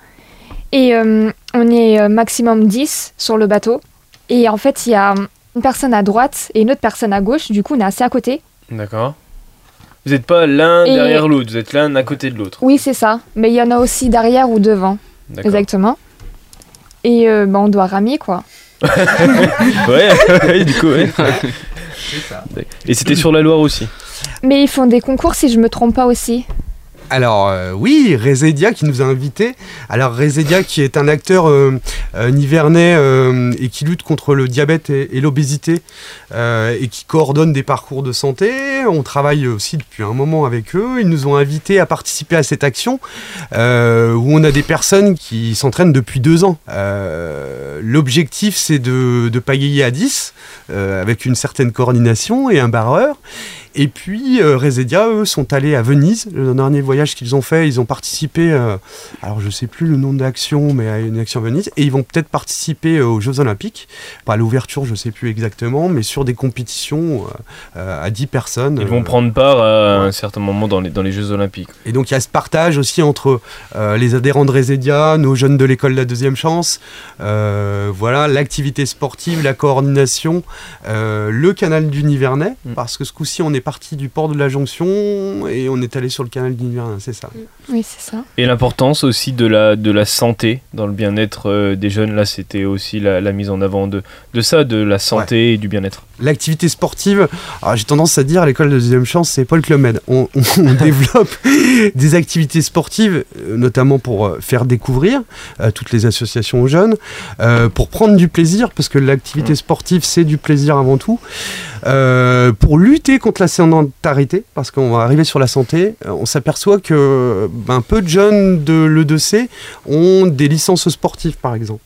[SPEAKER 5] Et euh, on est maximum 10 sur le bateau. Et en fait, il y a une personne à droite et une autre personne à gauche. Du coup, on est assez à côté.
[SPEAKER 1] D'accord. Vous n'êtes pas l'un
[SPEAKER 5] Et-
[SPEAKER 1] derrière l'autre, vous êtes l'un à côté de l'autre.
[SPEAKER 5] Oui, c'est ça. Mais il y en a aussi derrière ou devant.
[SPEAKER 1] D'accord.
[SPEAKER 5] Exactement. Et euh, bah, on doit ramer, quoi. [laughs]
[SPEAKER 1] Ouais, [laughs] ouais, du coup, ouais. Et c'était sur la Loire aussi.
[SPEAKER 5] Mais ils font des concours, si je me trompe pas aussi.
[SPEAKER 3] Alors euh, oui, Resedia qui nous a invités. Alors Resedia qui est un acteur euh, euh, nivernais et qui lutte contre le diabète et, l'obésité et qui coordonne des parcours de santé. On travaille aussi depuis un moment avec eux. Ils nous ont invités à participer à cette action où on a des personnes qui s'entraînent depuis deux ans. L'objectif c'est de, de pagayer à 10 euh, avec une certaine coordination et un barreur. Et puis, euh, Resedia, eux, sont allés à Venise. Le dernier voyage qu'ils ont fait, ils ont participé, euh, alors je sais plus le nom de l'action, mais à une action à Venise. Et ils vont peut-être participer euh, aux Jeux Olympiques. Pas à l'ouverture, je sais plus exactement, mais sur des compétitions à 10 personnes.
[SPEAKER 1] Ils vont prendre part à
[SPEAKER 3] ouais.
[SPEAKER 1] un certain moment dans les, dans les Jeux Olympiques.
[SPEAKER 3] et donc il y a ce partage aussi entre les adhérents de Resedia, nos jeunes de l'école de la deuxième chance, voilà, l'activité sportive, la coordination, le canal du Nivernais,
[SPEAKER 1] Mm.
[SPEAKER 3] parce que ce coup-ci on est parti du port de la Jonction et on est allé sur le canal du Nivernais, c'est ça.
[SPEAKER 5] Oui, c'est ça.
[SPEAKER 1] Et l'importance aussi de la, de la santé dans le bien-être euh, des jeunes. Là, c'était aussi la, la mise en avant de, de ça, de la santé et du bien-être.
[SPEAKER 3] L'activité sportive, alors j'ai tendance à dire à l'école de deuxième chance, c'est pas le Club Med. On, on- [laughs] on développe des activités sportives, euh, notamment pour euh, faire découvrir euh, toutes les associations aux jeunes, euh, pour prendre du plaisir, parce que l'activité sportive, c'est du plaisir avant tout, euh, pour lutter contre la sédentarité, parce qu'on va arriver sur la santé, euh, on s'aperçoit que ben, peu de jeunes de l'E2C ont des licences sportives, par exemple.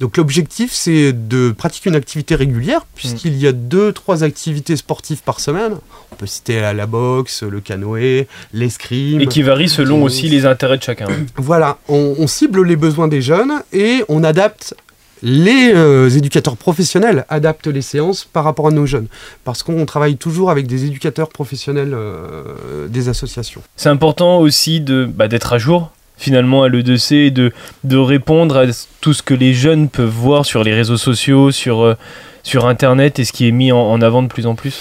[SPEAKER 3] Donc l'objectif, c'est de pratiquer une activité régulière, puisqu'il y a deux, trois activités sportives par semaine. On peut citer la, la boxe, le canoë, l'escrime.
[SPEAKER 1] Et qui varie selon aussi les intérêts de chacun.
[SPEAKER 3] Voilà, on, on cible les besoins des jeunes et on adapte. Les euh, éducateurs professionnels adaptent les séances par rapport à nos jeunes, parce qu'on travaille toujours avec des éducateurs professionnels euh, des associations.
[SPEAKER 1] C'est important aussi de bah, d'être à jour finalement à l'E2C et de, de répondre à tout ce que les jeunes peuvent voir sur les réseaux sociaux, sur, euh, sur Internet et ce qui est mis en, en avant de plus en plus.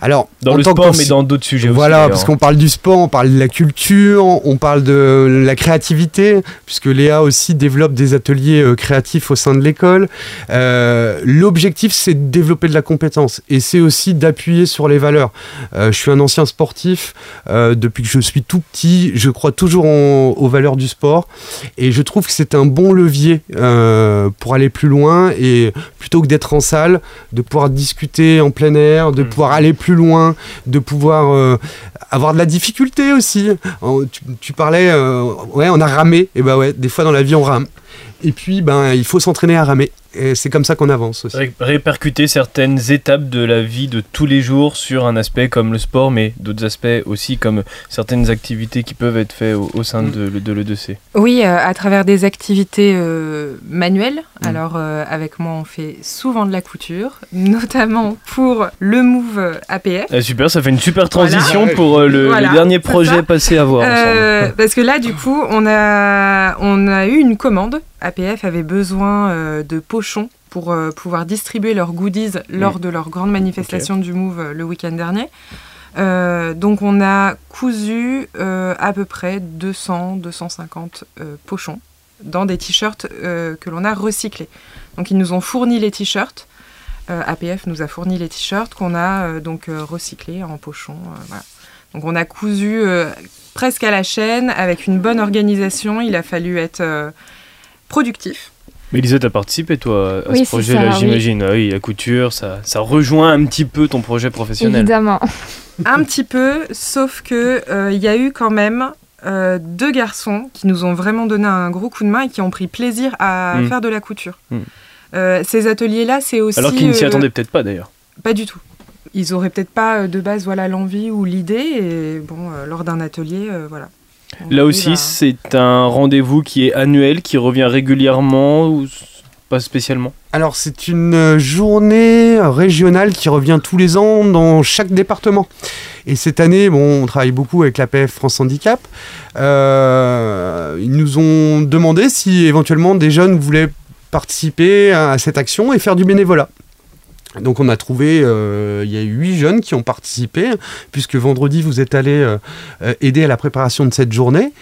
[SPEAKER 3] Alors,
[SPEAKER 1] Dans le sport, mais dans d'autres sujets aussi.
[SPEAKER 3] Voilà, parce qu'on parle du sport, on parle de la culture, on parle de la créativité, puisque Léa aussi développe des ateliers euh, créatifs au sein de l'école. Euh, L'objectif, c'est de développer de la compétence et c'est aussi d'appuyer sur les valeurs. Euh, je suis un ancien sportif, depuis que je suis tout petit, je crois toujours en- aux valeurs du sport et je trouve que c'est un bon levier pour aller plus loin et plutôt que d'être en salle, de pouvoir discuter en plein air, de
[SPEAKER 1] Mm.
[SPEAKER 3] pouvoir aller plus loin, de pouvoir euh, avoir de la difficulté aussi. En- Tu, tu parlais, euh, ouais, on a ramé, et bah ouais, des fois dans la vie on rame. Et puis, ben, il faut s'entraîner à ramer. Et c'est comme ça qu'on avance aussi.
[SPEAKER 1] Ré- répercuter certaines étapes de la vie de tous les jours sur un aspect comme le sport, mais d'autres aspects aussi comme certaines activités qui peuvent être faites au, au sein de, de l'E2C.
[SPEAKER 7] Oui, euh, à travers des activités euh, manuelles.
[SPEAKER 1] Mm.
[SPEAKER 7] Alors, euh, avec moi, on fait souvent de la couture, [laughs] notamment pour le Move APF.
[SPEAKER 1] Ah, super, ça fait une super
[SPEAKER 7] Voilà.
[SPEAKER 1] transition pour euh, le, dernier projet
[SPEAKER 7] ça.
[SPEAKER 1] passé à voir
[SPEAKER 7] Euh, parce que là, du coup, on a, on a eu une commande. APF avait besoin euh, de pochons pour euh, pouvoir distribuer leurs goodies lors de leur grande manifestation du Move euh, le week-end dernier. Euh, donc on a cousu euh, à peu près 200-250 euh, pochons dans des t-shirts que l'on a recyclés. Donc ils nous ont fourni les t-shirts. APF nous a fourni les t-shirts qu'on a donc recyclés en pochons. voilà. Donc on a cousu presque à la chaîne avec une bonne organisation. Il a fallu être productif.
[SPEAKER 1] Mais Lisa, t'as participé toi à
[SPEAKER 5] Oui,
[SPEAKER 1] ce projet-là,
[SPEAKER 5] oui.
[SPEAKER 1] j'imagine. Ah oui, la couture, ça, ça rejoint un petit peu ton projet professionnel.
[SPEAKER 5] Évidemment. [laughs]
[SPEAKER 7] Un petit peu, sauf que euh, il y a eu quand même euh, deux garçons qui nous ont vraiment donné un gros coup de main et qui ont pris plaisir à
[SPEAKER 1] Mm.
[SPEAKER 7] faire de la couture.
[SPEAKER 1] Mm.
[SPEAKER 7] Euh, ces ateliers-là, c'est aussi
[SPEAKER 1] Alors qu'ils ne s'y attendaient peut-être pas d'ailleurs.
[SPEAKER 7] Pas du tout. Ils auraient peut-être pas de base voilà l'envie ou l'idée et bon euh, lors d'un atelier euh, voilà.
[SPEAKER 1] Là aussi,
[SPEAKER 7] va.
[SPEAKER 1] c'est un rendez-vous qui est annuel, qui revient régulièrement ou pas spécialement?
[SPEAKER 3] Alors c'est une euh, journée régionale qui revient tous les ans dans chaque département. Et cette année, bon, on travaille beaucoup avec l'APF France Handicap. Euh, ils nous ont demandé si éventuellement des jeunes voulaient participer à cette action et faire du bénévolat. Donc on a trouvé, euh, il y a eu huit jeunes qui ont participé, puisque vendredi vous êtes allés euh, euh, aider à la préparation de cette journée.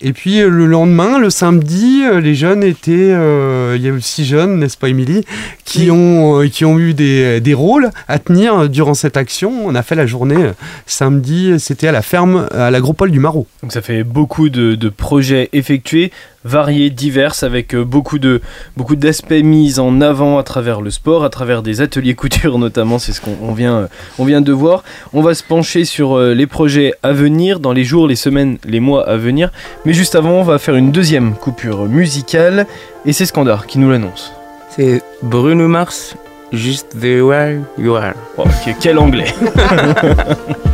[SPEAKER 3] Et puis le lendemain, le samedi, les jeunes étaient, euh, il y a eu six jeunes, n'est-ce pas Émilie, qui, ont, qui ont eu des, des rôles à tenir durant cette action. On a fait la journée samedi, c'était à la ferme, à l'agropole du Marot.
[SPEAKER 1] Donc ça fait beaucoup de, de projets effectués, variés, divers, avec euh, beaucoup de beaucoup d'aspects mis en avant à travers le sport, à travers des ateliers [laughs] couture notamment, c'est ce qu'on on vient, euh, on vient de voir. On va se pencher sur euh, les projets à venir, dans les jours, les semaines, les mois à venir. Mais juste avant, on va faire une deuxième coupure musicale, et c'est Scandar qui nous l'annonce.
[SPEAKER 6] C'est Bruno Mars, Just the way you are.
[SPEAKER 1] Oh, quel anglais [laughs]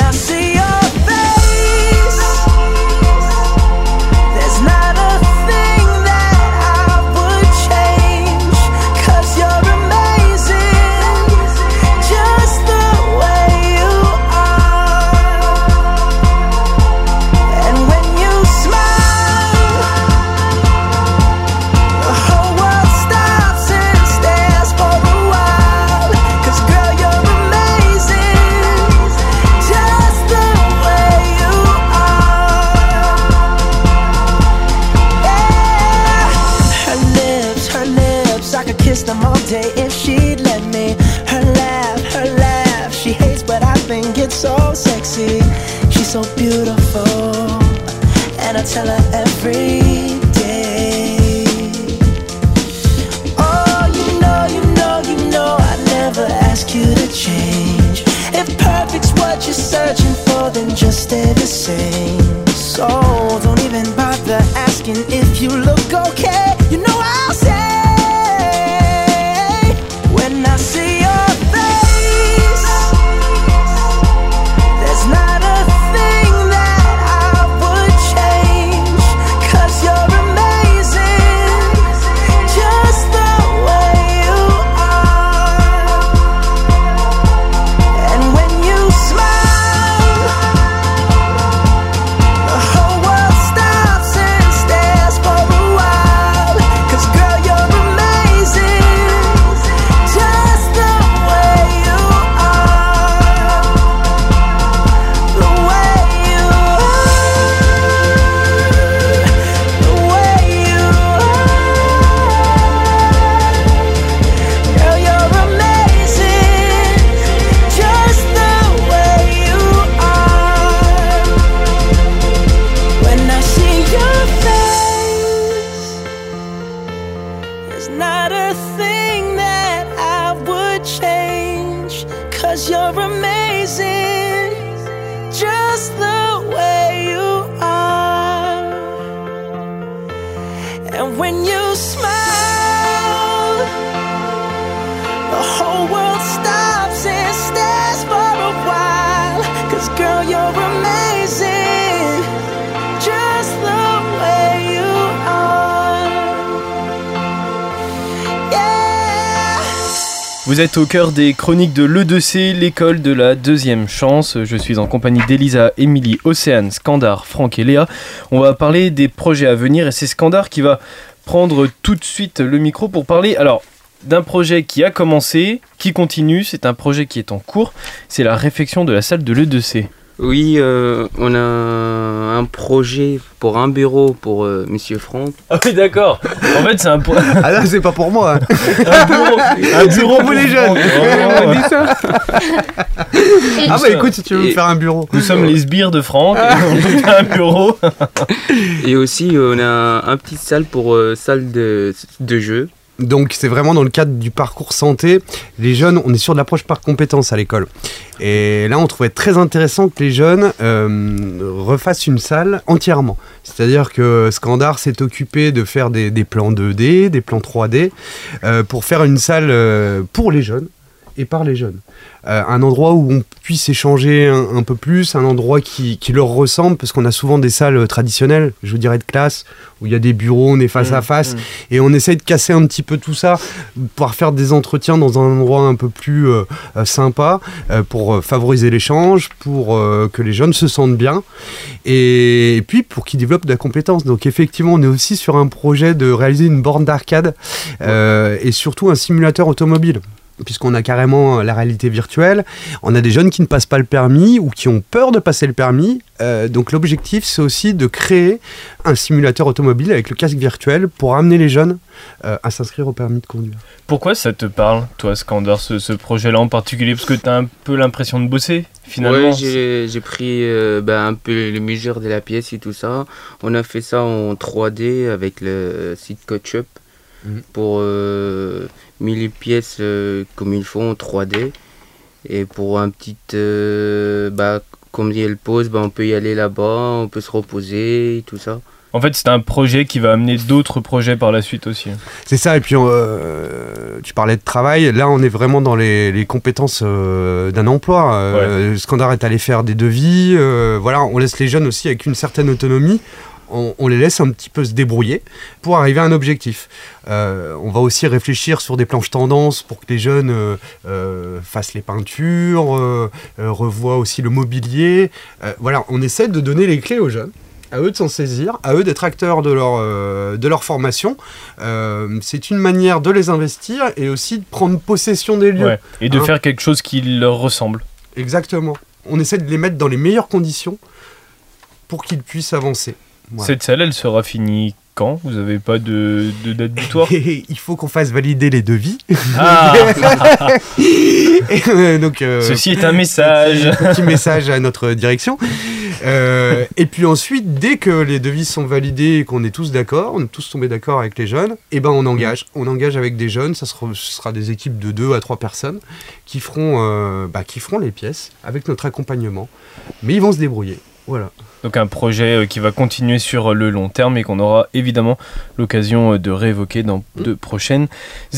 [SPEAKER 8] I see your
[SPEAKER 1] Vous êtes au cœur des chroniques de l'E2C, l'école de la deuxième chance. Je suis en compagnie d'Elisa, Émilie, Océane, Scandar, Franck et Léa. On va parler des projets à venir et c'est Scandar qui va prendre tout de suite le micro pour parler alors d'un projet qui a commencé, qui continue, c'est un projet qui est en cours, c'est la réfection de la salle de l'E2C.
[SPEAKER 6] Oui, euh, on a un projet pour un bureau pour euh, Monsieur Franck.
[SPEAKER 1] Ah oui, d'accord. En fait, c'est un, pro-
[SPEAKER 3] Ah là, c'est pas pour moi. hein.
[SPEAKER 1] un bureau, un bureau
[SPEAKER 3] pour les jeunes.
[SPEAKER 1] Franck.
[SPEAKER 3] Ça. Ah bah écoute, si tu veux me faire un bureau.
[SPEAKER 1] Nous sommes les sbires de Franck. et on fait un bureau.
[SPEAKER 6] Et aussi, on a un petit salle pour euh, salle de, de jeu.
[SPEAKER 3] Donc c'est vraiment dans le cadre du parcours santé. Les jeunes, on est sur de l'approche par compétences à l'école. Et là, on trouvait très intéressant que les jeunes euh, refassent une salle entièrement. C'est-à-dire que Scandar s'est occupé de faire des, des plans 2D, des plans 3D, euh, pour faire une salle euh, pour les jeunes et par les jeunes. Euh, un endroit où on puisse échanger un, un peu plus, un endroit qui, qui leur ressemble, parce qu'on a souvent des salles euh, traditionnelles, je vous dirais de classe, où il y a des bureaux, on est face à face, et on essaye de casser un petit peu tout ça, pouvoir faire des entretiens dans un endroit un peu plus euh, sympa, euh, pour favoriser l'échange, pour que les jeunes se sentent bien, et, et puis pour qu'ils développent de la compétence. Donc effectivement, on est aussi sur un projet de réaliser une borne d'arcade, et surtout un simulateur automobile puisqu'on a carrément la réalité virtuelle. On a des jeunes qui ne passent pas le permis ou qui ont peur de passer le permis. Euh, donc l'objectif, c'est aussi de créer un simulateur automobile avec le casque virtuel pour amener les jeunes euh, à s'inscrire au permis de conduire.
[SPEAKER 1] Pourquoi ça te parle, toi, Scandar, ce, ce projet-là en particulier? Parce que t'as un peu l'impression de bosser, finalement.
[SPEAKER 6] Ouais, j'ai j'ai pris euh, bah, un peu les mesures de la pièce et tout ça. On a fait ça en 3D avec le site CoachUp Pour euh, mis les pièces euh, comme il faut en 3D. Et pour un petit. euh, bah, comme il y a le pause, bah, on peut y aller là-bas, on peut se reposer et tout ça.
[SPEAKER 1] En fait, c'est un projet qui va amener d'autres projets par la suite aussi.
[SPEAKER 3] C'est ça, et puis euh, tu parlais de travail, là on est vraiment dans les, les compétences euh, d'un emploi. Euh, Scandar est allé faire des devis, euh, voilà, on laisse les jeunes aussi avec une certaine autonomie. On, on les laisse un petit peu se débrouiller pour arriver à un objectif. Euh, on va aussi réfléchir sur des planches tendances pour que les jeunes euh, euh, fassent les peintures, revoient aussi le mobilier. Voilà, on essaie de donner les clés aux jeunes à eux de s'en saisir, à eux d'être acteurs de leur, euh, de leur formation. Euh, c'est une manière de les investir et aussi de prendre possession des lieux.
[SPEAKER 1] Ouais. Et de
[SPEAKER 3] Hein.
[SPEAKER 1] faire quelque chose qui leur ressemble.
[SPEAKER 3] Exactement. On essaie de les mettre dans les meilleures conditions pour qu'ils puissent avancer. Voilà.
[SPEAKER 1] Cette salle, elle sera finie quand? Vous n'avez pas de, de date butoir? [laughs]
[SPEAKER 3] Il faut qu'on fasse valider les devis.
[SPEAKER 1] Ah [laughs]
[SPEAKER 3] Et, euh, donc, euh,
[SPEAKER 1] Ceci est un message. [laughs]
[SPEAKER 3] petit message à notre direction. Euh, et puis ensuite, dès que les devis sont validés et qu'on est tous d'accord, on est tous tombés d'accord avec les jeunes, et ben on engage. On engage avec des jeunes, ça sera, ce sera des équipes de 2 à 3 personnes qui feront, bah, qui feront les pièces avec notre accompagnement. Mais ils vont se débrouiller. Voilà.
[SPEAKER 1] Donc un projet euh, qui va continuer sur le long terme et qu'on aura évidemment l'occasion euh, de réévoquer dans de prochaines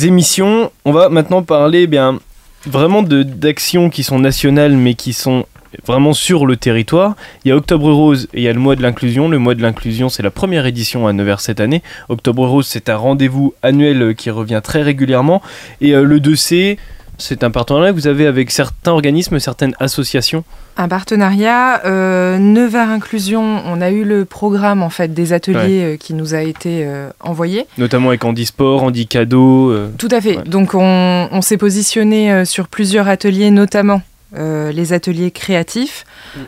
[SPEAKER 1] émissions. On va maintenant parler eh bien vraiment de d'actions qui sont nationales mais qui sont vraiment sur le territoire. Il y a Octobre Rose et il y a le mois de l'inclusion. Le mois de l'inclusion, c'est la première édition à Nevers cette année. Octobre Rose, c'est un rendez-vous annuel euh, qui revient très régulièrement. Et euh, le 2C, c'est un partenariat que vous avez avec certains organismes, certaines associations.
[SPEAKER 7] Un partenariat, euh, Nevers Inclusion, on a eu le programme en fait des ateliers euh, qui nous a été euh, envoyé.
[SPEAKER 1] notamment avec Handisport, Handicado. euh,
[SPEAKER 7] Tout à fait.
[SPEAKER 1] Ouais.
[SPEAKER 7] Donc on, on s'est positionné sur plusieurs ateliers, notamment euh, les ateliers créatifs.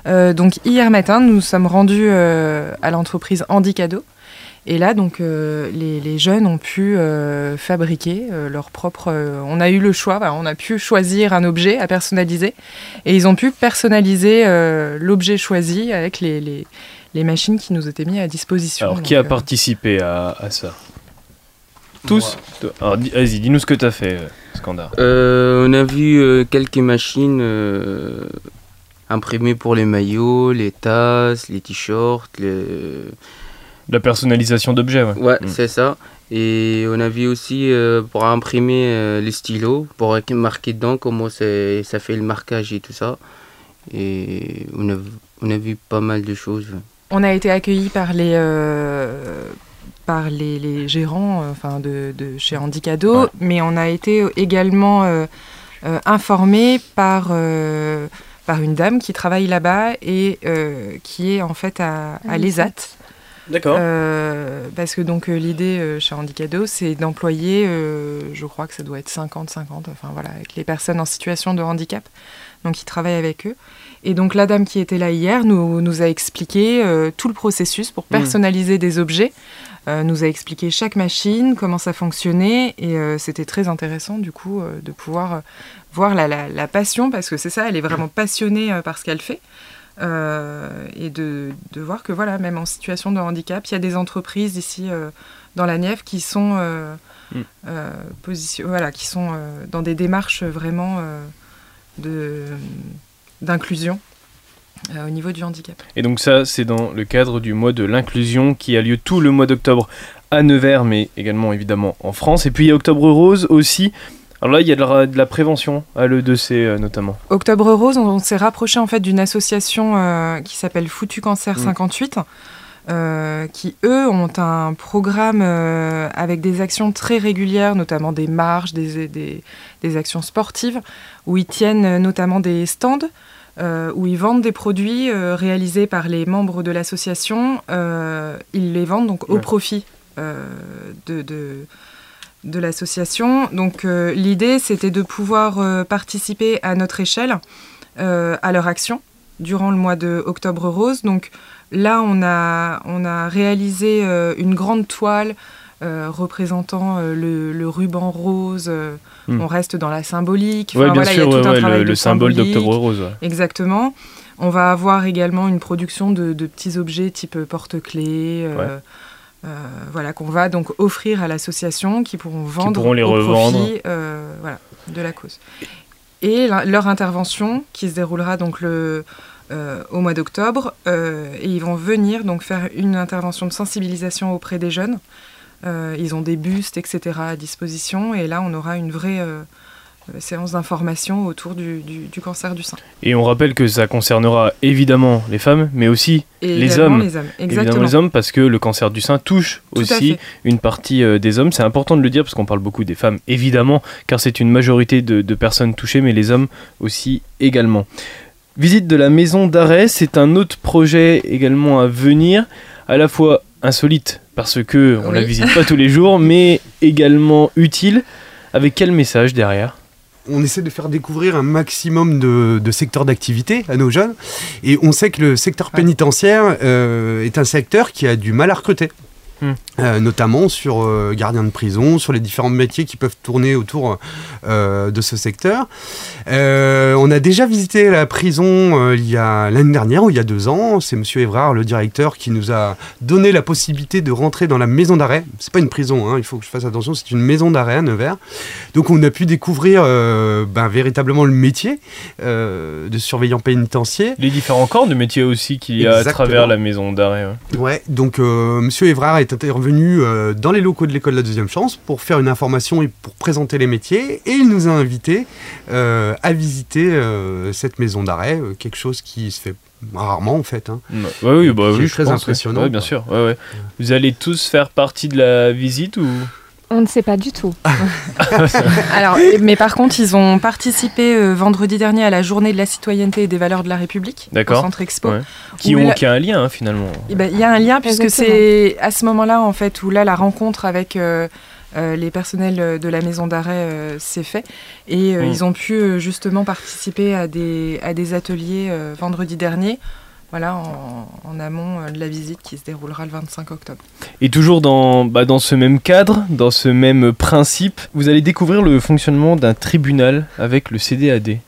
[SPEAKER 7] Euh, donc hier matin, nous sommes rendus euh, à l'entreprise Handicado. Et là, donc, euh, les, les jeunes ont pu euh, fabriquer euh, leur propre. euh, on a eu le choix, voilà, on a pu choisir un objet à personnaliser, et ils ont pu personnaliser euh, l'objet choisi avec les, les, les machines qui nous étaient mises à disposition.
[SPEAKER 1] Alors,
[SPEAKER 7] Donc,
[SPEAKER 1] qui a
[SPEAKER 7] euh,
[SPEAKER 1] participé à, à ça Tous. Alors, vas-y, dis-nous ce que tu as fait, euh, Scandar.
[SPEAKER 6] Euh, on a vu euh, quelques machines euh, imprimées pour les maillots, les tasses, les t-shirts, les...
[SPEAKER 1] La personnalisation d'objets, ouais.
[SPEAKER 6] Ouais,
[SPEAKER 1] Mm.
[SPEAKER 6] c'est ça. Et on a vu aussi euh, pour imprimer euh, les stylos, pour marquer dedans comment c'est- ça fait le marquage et tout ça. Et on a, on a vu pas mal de choses.
[SPEAKER 7] On a été accueillis par les, euh, par les, les gérants enfin de, de chez Handicado,
[SPEAKER 1] Ouais.
[SPEAKER 7] mais on a été également euh, euh, informés par, euh, par une dame qui travaille là-bas et euh, qui est en fait à, à
[SPEAKER 5] À
[SPEAKER 7] l'ESAT.
[SPEAKER 1] D'accord.
[SPEAKER 7] Euh, parce que donc euh, l'idée euh, chez Handicado, c'est d'employer, je crois que ça doit être 50-50, enfin voilà, avec les personnes en situation de handicap, donc ils travaillent avec eux. Et donc la dame qui était là hier nous, nous a expliqué tout le processus pour personnaliser des objets, euh, nous a expliqué chaque machine, comment ça fonctionnait, et euh, c'était très intéressant du coup euh, de pouvoir voir la, la- la passion, parce que c'est ça, elle est vraiment passionnée euh, par ce qu'elle fait. Euh, et de, de voir que voilà, même en situation de handicap, il y a des entreprises ici euh, dans la Nièvre qui sont, euh,
[SPEAKER 1] Mm.
[SPEAKER 7] euh, position- voilà, qui sont dans des démarches vraiment de d'inclusion euh, au niveau du handicap.
[SPEAKER 1] Et donc ça, c'est dans le cadre du mois de l'inclusion qui a lieu tout le mois d'octobre à Nevers, mais également évidemment en France. Et puis il y a Octobre Rose aussi. Alors là, il y a de la, de la prévention à l'E2C euh, notamment.
[SPEAKER 7] Octobre Rose, on, on s'est rapproché en fait d'une association euh, qui s'appelle Foutu Cancer
[SPEAKER 1] Mm.
[SPEAKER 7] 58, euh, qui eux ont un programme avec des actions très régulières, notamment des marches, des, des, des actions sportives, où ils tiennent notamment des stands. euh, où ils vendent des produits euh, réalisés par les membres de l'association. Euh, ils les vendent donc au profit de, de, de l'association. Donc euh, l'idée, c'était de pouvoir euh, participer à notre échelle euh, à leur action durant le mois de Octobre Rose. Donc là, on a, on a réalisé une grande toile représentant le, le ruban rose.
[SPEAKER 1] Hmm.
[SPEAKER 7] On reste dans la symbolique. Enfin,
[SPEAKER 1] bien
[SPEAKER 7] voilà, il y a
[SPEAKER 1] sûr,
[SPEAKER 7] tout
[SPEAKER 1] ouais,
[SPEAKER 7] un
[SPEAKER 1] ouais,
[SPEAKER 7] travail
[SPEAKER 1] le, symbole d'Octobre Rose. ouais.
[SPEAKER 7] Exactement. On va avoir également une production de, de petits objets type porte-clés, voilà, qu'on va donc offrir à l'association, qui pourront vendre
[SPEAKER 1] pourront les
[SPEAKER 7] au
[SPEAKER 1] revendre.
[SPEAKER 7] profit euh, voilà, de la cause. Et la- leur intervention, qui se déroulera donc le, euh, au mois d'octobre, euh, et ils vont venir donc faire une intervention de sensibilisation auprès des jeunes. Euh, ils ont des bustes, etc. à disposition, et là on aura une vraie euh, euh, séance d'information autour du- du- du cancer du sein.
[SPEAKER 1] Et on rappelle que ça concernera évidemment les femmes, mais aussi Les hommes.
[SPEAKER 7] les hommes.
[SPEAKER 1] évidemment les hommes, parce que le cancer du sein touche
[SPEAKER 7] Tout
[SPEAKER 1] aussi une partie euh, des hommes. C'est important de le dire parce qu'on parle beaucoup des femmes, évidemment, car c'est une majorité de, de personnes touchées, mais les hommes aussi également. Visite de la maison d'arrêt, c'est un autre projet également à venir, à la fois insolite parce que on la
[SPEAKER 7] Oui.
[SPEAKER 1] visite pas tous les jours, mais également utile. Avec quel message derrière?
[SPEAKER 3] On essaie de faire découvrir un maximum de, de secteurs d'activité à nos jeunes. Et on sait que le secteur pénitentiaire euh, est un secteur qui a du mal à recruter.
[SPEAKER 1] Hmm.
[SPEAKER 3] Euh, notamment sur euh, gardiens de prison, sur les différents métiers qui peuvent tourner autour euh, de ce secteur. Euh, on a déjà visité la prison il y a l'année dernière ou il y a deux ans. C'est Monsieur Évrard, le directeur, qui nous a donné la possibilité de rentrer dans la maison d'arrêt. C'est pas une prison, hein, il faut que je fasse attention. C'est une maison d'arrêt à Nevers. Donc on a pu découvrir ben, véritablement le métier de surveillant pénitentiaire.
[SPEAKER 1] Les différents corps de métier aussi qu'il y a à travers la maison d'arrêt. ouais.
[SPEAKER 3] Ouais, donc Monsieur Évrard est intervenu euh, dans les locaux de l'école de la deuxième chance pour faire une information et pour présenter les métiers. Et il nous a invités euh, à visiter euh, cette maison d'arrêt, quelque chose qui se fait rarement en fait. hein.
[SPEAKER 1] Ouais, oui, bah
[SPEAKER 3] Qui est
[SPEAKER 1] oui, je
[SPEAKER 3] très
[SPEAKER 1] pense,
[SPEAKER 3] impressionnant,
[SPEAKER 1] Ouais, bien sûr. ouais. Vous allez tous faire partie de la visite ou?
[SPEAKER 5] On ne sait pas du tout. [laughs]
[SPEAKER 7] Alors, mais par contre, ils ont participé euh, vendredi dernier à la journée de la citoyenneté et des valeurs de la République
[SPEAKER 1] D'accord.
[SPEAKER 7] au Centre Expo.
[SPEAKER 1] Ouais. qui
[SPEAKER 7] Où
[SPEAKER 1] ont
[SPEAKER 7] là-
[SPEAKER 1] qui a un lien hein, finalement
[SPEAKER 7] Eh ben, Il y a un lien puisque
[SPEAKER 5] Exactement.
[SPEAKER 7] c'est à ce moment-là en fait où là la rencontre avec euh, euh, les personnels de la maison d'arrêt euh, s'est fait et euh,
[SPEAKER 1] Mm.
[SPEAKER 7] ils ont pu euh, justement participer à des, à des ateliers euh, vendredi dernier. Voilà, en, en amont euh, de la visite qui se déroulera le 25 octobre.
[SPEAKER 1] Et toujours dans, bah, dans ce même cadre, dans ce même principe, vous allez découvrir le fonctionnement d'un tribunal avec le CDAD.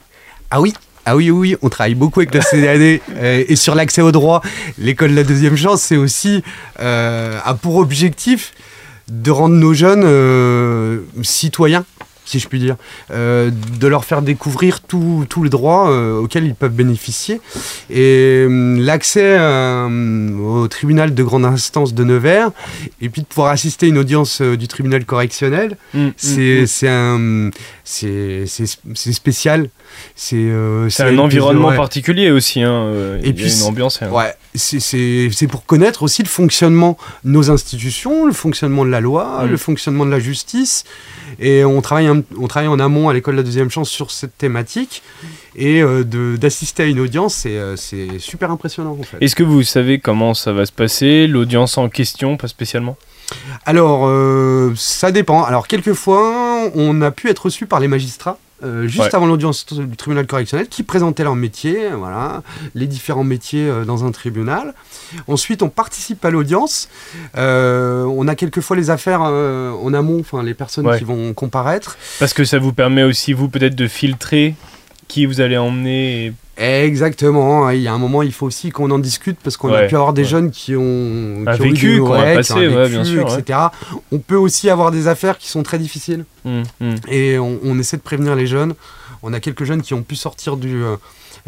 [SPEAKER 3] Ah oui ah oui, oui, on travaille beaucoup avec la [laughs] CDAD euh, et sur l'accès au droit. L'école de la deuxième chance, c'est aussi euh, a pour objectif de rendre nos jeunes euh, citoyens, si je puis dire, euh, de leur faire découvrir tous les droits euh, auxquels ils peuvent bénéficier. Et euh, l'accès euh, au tribunal de grande instance de Nevers, et puis de pouvoir assister à une audience euh, du tribunal correctionnel, c'est
[SPEAKER 1] mm, mm.
[SPEAKER 3] c'est un c'est spécial c'est euh,
[SPEAKER 1] un environnement
[SPEAKER 3] ouais.
[SPEAKER 1] particulier aussi. Hein. euh,
[SPEAKER 3] Et puis
[SPEAKER 1] une ambiance. hein.
[SPEAKER 3] Ouais, c'est- pour connaître aussi le fonctionnement de nos institutions, le fonctionnement de la loi,
[SPEAKER 1] Mm.
[SPEAKER 3] le fonctionnement de la justice. Et on travaille, un- on travaille en amont à l'école de la deuxième chance sur cette thématique. Et euh, d'assister à une audience, c'est c'est super impressionnant en fait.
[SPEAKER 1] Est-ce que vous savez comment ça va se passer? L'audience en question, pas spécialement?
[SPEAKER 3] Alors, euh, ça dépend. Alors, quelquefois, on a pu être reçu par les magistrats euh, juste
[SPEAKER 1] Ouais.
[SPEAKER 3] avant l'audience du tribunal correctionnel, qui présentaient leur métier, voilà, les différents métiers euh, dans un tribunal. Ensuite, on participe à l'audience. Euh, on a quelquefois les affaires en amont, enfin les personnes
[SPEAKER 1] Ouais.
[SPEAKER 3] qui vont comparaître.
[SPEAKER 1] Parce que ça vous permet aussi, vous, peut-être de filtrer qui vous allez emmener. et-
[SPEAKER 3] Exactement. Il y a un moment, il faut aussi qu'on en discute parce qu'on a pu avoir des
[SPEAKER 1] ouais.
[SPEAKER 3] jeunes qui ont,
[SPEAKER 1] Un
[SPEAKER 3] qui ont eu
[SPEAKER 1] vécu,
[SPEAKER 3] des-
[SPEAKER 1] passé,
[SPEAKER 3] qui ont
[SPEAKER 1] ouais,
[SPEAKER 3] vécu,
[SPEAKER 1] sûr,
[SPEAKER 3] etc. On peut aussi avoir des affaires qui sont très difficiles
[SPEAKER 1] Hum, hum.
[SPEAKER 3] et on, on essaie de prévenir les jeunes. On a quelques jeunes qui ont pu sortir du, euh,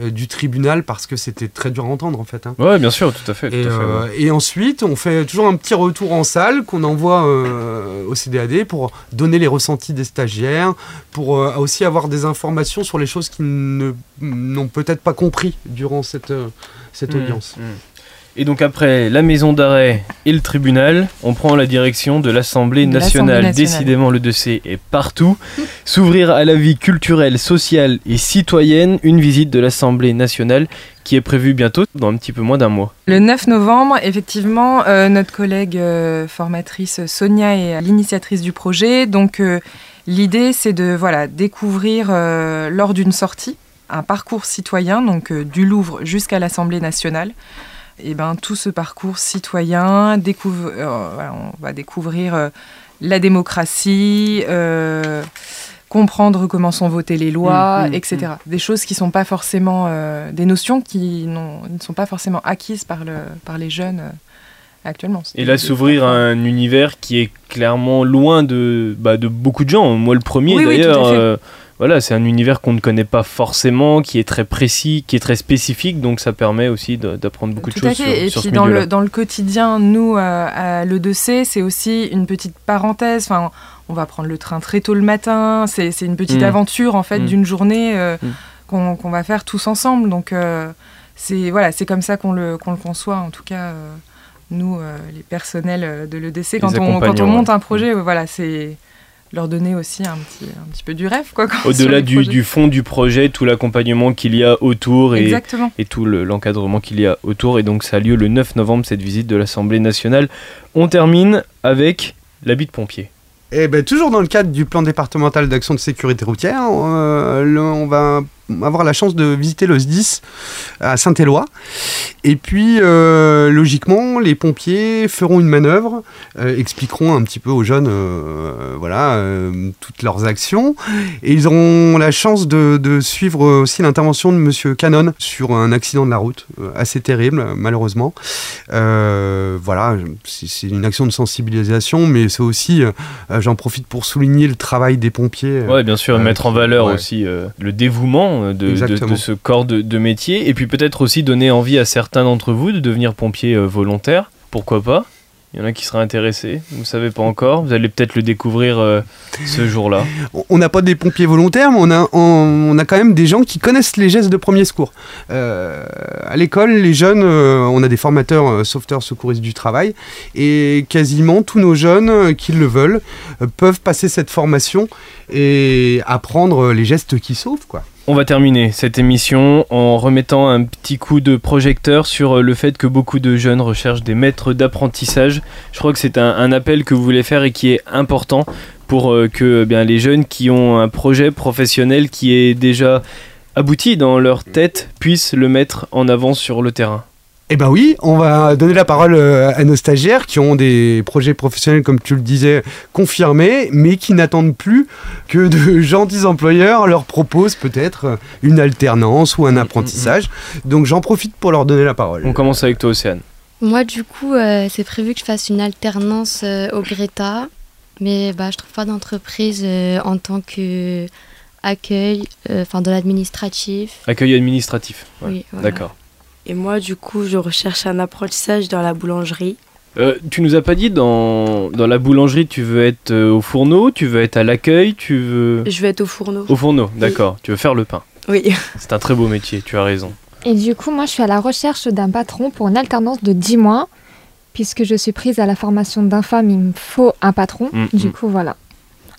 [SPEAKER 3] du tribunal parce que c'était très dur à entendre en fait. hein.
[SPEAKER 1] Ouais, bien sûr, tout à fait. tout
[SPEAKER 3] Et,
[SPEAKER 1] à fait,
[SPEAKER 3] euh,
[SPEAKER 1] ouais.
[SPEAKER 3] et ensuite, on fait toujours un petit retour en salle qu'on envoie euh, au CDAD pour donner les ressentis des stagiaires, pour euh, aussi avoir des informations sur les choses qu'ils ne- n'ont peut-être pas compris durant cette, euh, cette
[SPEAKER 1] Hum,
[SPEAKER 3] audience.
[SPEAKER 1] hum. Et donc après la maison d'arrêt et le tribunal, on prend la direction de l'Assemblée nationale. Décidément, le dossier est partout. S'ouvrir à la vie culturelle, sociale et citoyenne, une visite de l'Assemblée nationale qui est prévue bientôt, dans un petit peu moins d'un mois.
[SPEAKER 7] Le 9 novembre, effectivement, euh, notre collègue euh, formatrice Sonia est l'initiatrice du projet. Donc, euh, l'idée, c'est de voilà, découvrir lors d'une sortie un parcours citoyen, donc du Louvre jusqu'à l'Assemblée nationale. Et ben, tout ce parcours citoyen, découvre, euh, voilà, on va découvrir euh, la démocratie, euh, comprendre comment sont votées les lois,
[SPEAKER 1] Mm, mm,
[SPEAKER 7] etc. Des choses qui sont pas forcément euh, des notions qui n'ont- ne sont pas forcément acquises par, le, par les jeunes euh, actuellement.
[SPEAKER 1] Et là, s'ouvrir à un univers qui est clairement loin de, bah, de beaucoup de gens. Moi, le premier,
[SPEAKER 7] Oui,
[SPEAKER 1] d'ailleurs. Voilà, c'est un univers qu'on ne connaît pas forcément, qui est très précis, qui est très spécifique, donc ça permet aussi d'apprendre beaucoup
[SPEAKER 7] Tout
[SPEAKER 1] de
[SPEAKER 7] à
[SPEAKER 1] choses
[SPEAKER 7] fait.
[SPEAKER 1] sur,
[SPEAKER 7] Et
[SPEAKER 1] sur
[SPEAKER 7] puis dans le, dans le quotidien, nous, euh, à l'E2C, c'est aussi une petite parenthèse. Enfin, on va prendre le train très tôt le matin. C'est une petite
[SPEAKER 1] Mm.
[SPEAKER 7] aventure, en fait,
[SPEAKER 1] Mm.
[SPEAKER 7] d'une journée euh,
[SPEAKER 1] Mm.
[SPEAKER 7] qu'on va faire tous ensemble. Donc, euh, c'est voilà, c'est comme ça qu'on le, le conçoit, en tout cas, nous, les personnels de l'EDC. Quand on, quand on monte un projet, voilà, c'est leur donner aussi un petit, un petit peu du rêve. quoi.
[SPEAKER 1] Au-delà du, fond du projet, tout l'accompagnement qu'il y a autour et,
[SPEAKER 7] Exactement.
[SPEAKER 1] et tout le- l'encadrement qu'il y a autour. Et donc ça a lieu le 9 novembre, cette visite de l'Assemblée nationale. On termine avec l'habit de pompier.
[SPEAKER 3] Et ben, toujours dans le cadre du plan départemental d'action de sécurité routière, euh, le- on va avoir la chance de visiter le SDIS à Saint-Éloi. Et puis, euh, logiquement, les pompiers feront une manœuvre, euh, expliqueront un petit peu aux jeunes euh, voilà, toutes leurs actions. Et ils auront la chance de, de suivre aussi l'intervention de Monsieur Cannon sur un accident de la route, assez terrible, malheureusement. Voilà, c'est une action de sensibilisation, mais c'est aussi, j'en profite pour souligner le travail des pompiers.
[SPEAKER 1] Ouais, bien sûr, mettre en valeur
[SPEAKER 3] ouais.
[SPEAKER 1] aussi le dévouement euh, de, de-
[SPEAKER 3] Exactement.
[SPEAKER 1] de ce corps de, de métier. Et puis peut-être aussi donner envie à certains d'entre vous de devenir pompier euh, volontaire. Pourquoi pas? Il y en a qui seraient intéressés. Vous ne savez pas encore. Vous allez peut-être le découvrir euh, ce jour-là.
[SPEAKER 3] On- n'a pas des pompiers volontaires, mais on a, on, on a quand même des gens qui connaissent les gestes de premier secours. Euh, à l'école, les jeunes, euh, on a des formateurs sauveteurs secouristes du travail, et quasiment tous nos jeunes qui le veulent peuvent passer cette formation et apprendre les gestes qui sauvent, quoi.
[SPEAKER 1] On va terminer cette émission en remettant un petit coup de projecteur sur euh, le fait que beaucoup de jeunes recherchent des maîtres d'apprentissage. Je crois que c'est un, appel que vous voulez faire et qui est important pour euh, que eh les jeunes qui ont un projet professionnel qui est déjà abouti dans leur tête puissent le mettre en avant sur le terrain.
[SPEAKER 3] Eh ben oui, on va donner la parole euh, à nos stagiaires qui ont des projets professionnels, comme tu le disais, confirmés, mais qui n'attendent plus que de [laughs] gentils employeurs leur proposent peut-être une alternance ou un apprentissage. Donc j'en profite pour leur donner la parole.
[SPEAKER 1] On commence avec toi, Océane.
[SPEAKER 4] Moi, du coup, euh, c'est prévu que je fasse une alternance euh, au Greta, mais bah, je trouve pas d'entreprise euh, en tant que accueil, euh, enfin de l'administratif.
[SPEAKER 1] Accueil administratif. Ouais,
[SPEAKER 4] Oui, voilà.
[SPEAKER 1] D'accord.
[SPEAKER 2] Et moi, du coup, je recherche un apprentissage dans la boulangerie.
[SPEAKER 1] Euh, tu nous as pas dit dans, dans la boulangerie, tu veux être euh, au fourneau, tu veux être à l'accueil, tu veux.
[SPEAKER 2] Je vais être au fourneau.
[SPEAKER 1] Au fourneau, d'accord. Tu veux faire le pain.
[SPEAKER 2] Oui.
[SPEAKER 1] C'est un très beau métier, tu as raison.
[SPEAKER 5] Et du coup, moi, je suis à la recherche d'un patron pour une alternance de 10 mois. Puisque je suis prise à la formation d'infâme, il me faut un patron.
[SPEAKER 1] Mm,
[SPEAKER 5] du
[SPEAKER 1] mm.
[SPEAKER 5] coup, voilà.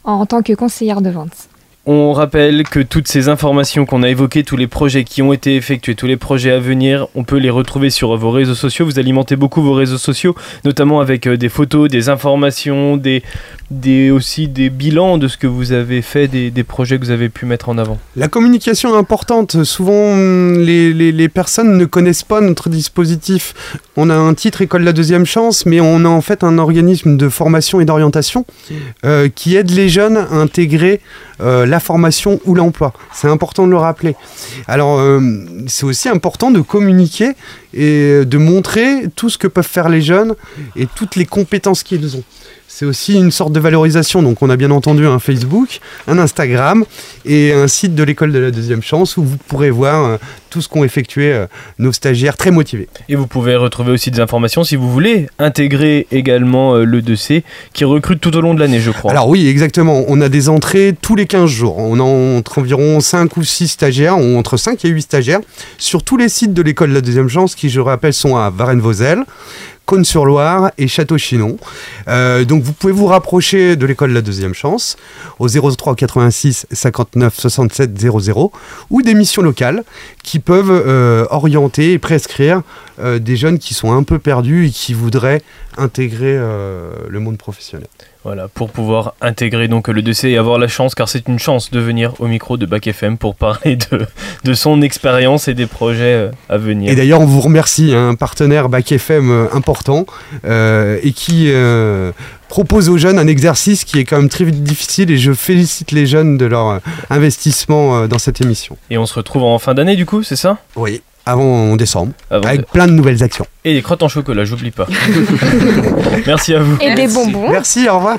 [SPEAKER 5] En, en tant que conseillère de vente.
[SPEAKER 1] On rappelle que toutes ces informations qu'on a évoquées, tous les projets qui ont été effectués, tous les projets à venir, on peut les retrouver sur vos réseaux sociaux. Vous alimentez beaucoup vos réseaux sociaux, notamment avec euh, des photos, des informations, des, des, aussi des bilans de ce que vous avez fait, des, projets que vous avez pu mettre en avant.
[SPEAKER 3] La communication est importante. Souvent, les personnes ne connaissent pas notre dispositif. On a un titre École de la deuxième chance, mais on a en fait un organisme de formation et d'orientation euh, qui aide les jeunes à intégrer euh, la formation ou l'emploi. C'est important de le rappeler. Alors, euh, c'est aussi important de communiquer et de montrer tout ce que peuvent faire les jeunes et toutes les compétences qu'ils ont. C'est aussi une sorte de valorisation. Donc, on a bien entendu un Facebook, un Instagram et un site de l'école de la deuxième chance où vous pourrez voir euh, tout ce qu'ont effectué euh, nos stagiaires très motivés.
[SPEAKER 1] Et vous pouvez retrouver aussi des informations si vous voulez intégrer également euh, le 2C qui recrute tout au long de l'année, je crois.
[SPEAKER 3] Alors oui, exactement. On a des entrées tous les 15 jours. On a entre environ 5 ou 6 stagiaires, ou entre 5 et 8 stagiaires, sur tous les sites de l'école de la deuxième chance qui, je rappelle, sont à Varennes-Vauzelles. Cône-sur-Loire et Château-Chinon. Euh, donc vous pouvez vous rapprocher de l'école la deuxième chance au 03 86 59 67 00 ou des missions locales qui peuvent euh, orienter et prescrire euh, des jeunes qui sont un peu perdus et qui voudraient intégrer euh, le monde professionnel.
[SPEAKER 1] Voilà, pour pouvoir intégrer donc le 2C et avoir la chance, car c'est une chance de venir au micro de Bac FM pour parler de, de son expérience et des projets euh, à venir.
[SPEAKER 3] Et d'ailleurs, on vous remercie, hein, un partenaire Bac FM euh, important euh, et qui euh, propose aux jeunes un exercice qui est quand même très difficile et je félicite les jeunes de leur investissement dans cette émission.
[SPEAKER 1] Et on se retrouve en fin d'année du coup, c'est ça?
[SPEAKER 3] Oui. Avant décembre,
[SPEAKER 1] Avant
[SPEAKER 3] avec
[SPEAKER 1] de-
[SPEAKER 3] plein de nouvelles actions.
[SPEAKER 1] Et des crottes en chocolat, j'oublie pas. [laughs] Merci à vous.
[SPEAKER 5] Et des bonbons.
[SPEAKER 3] Merci, au revoir.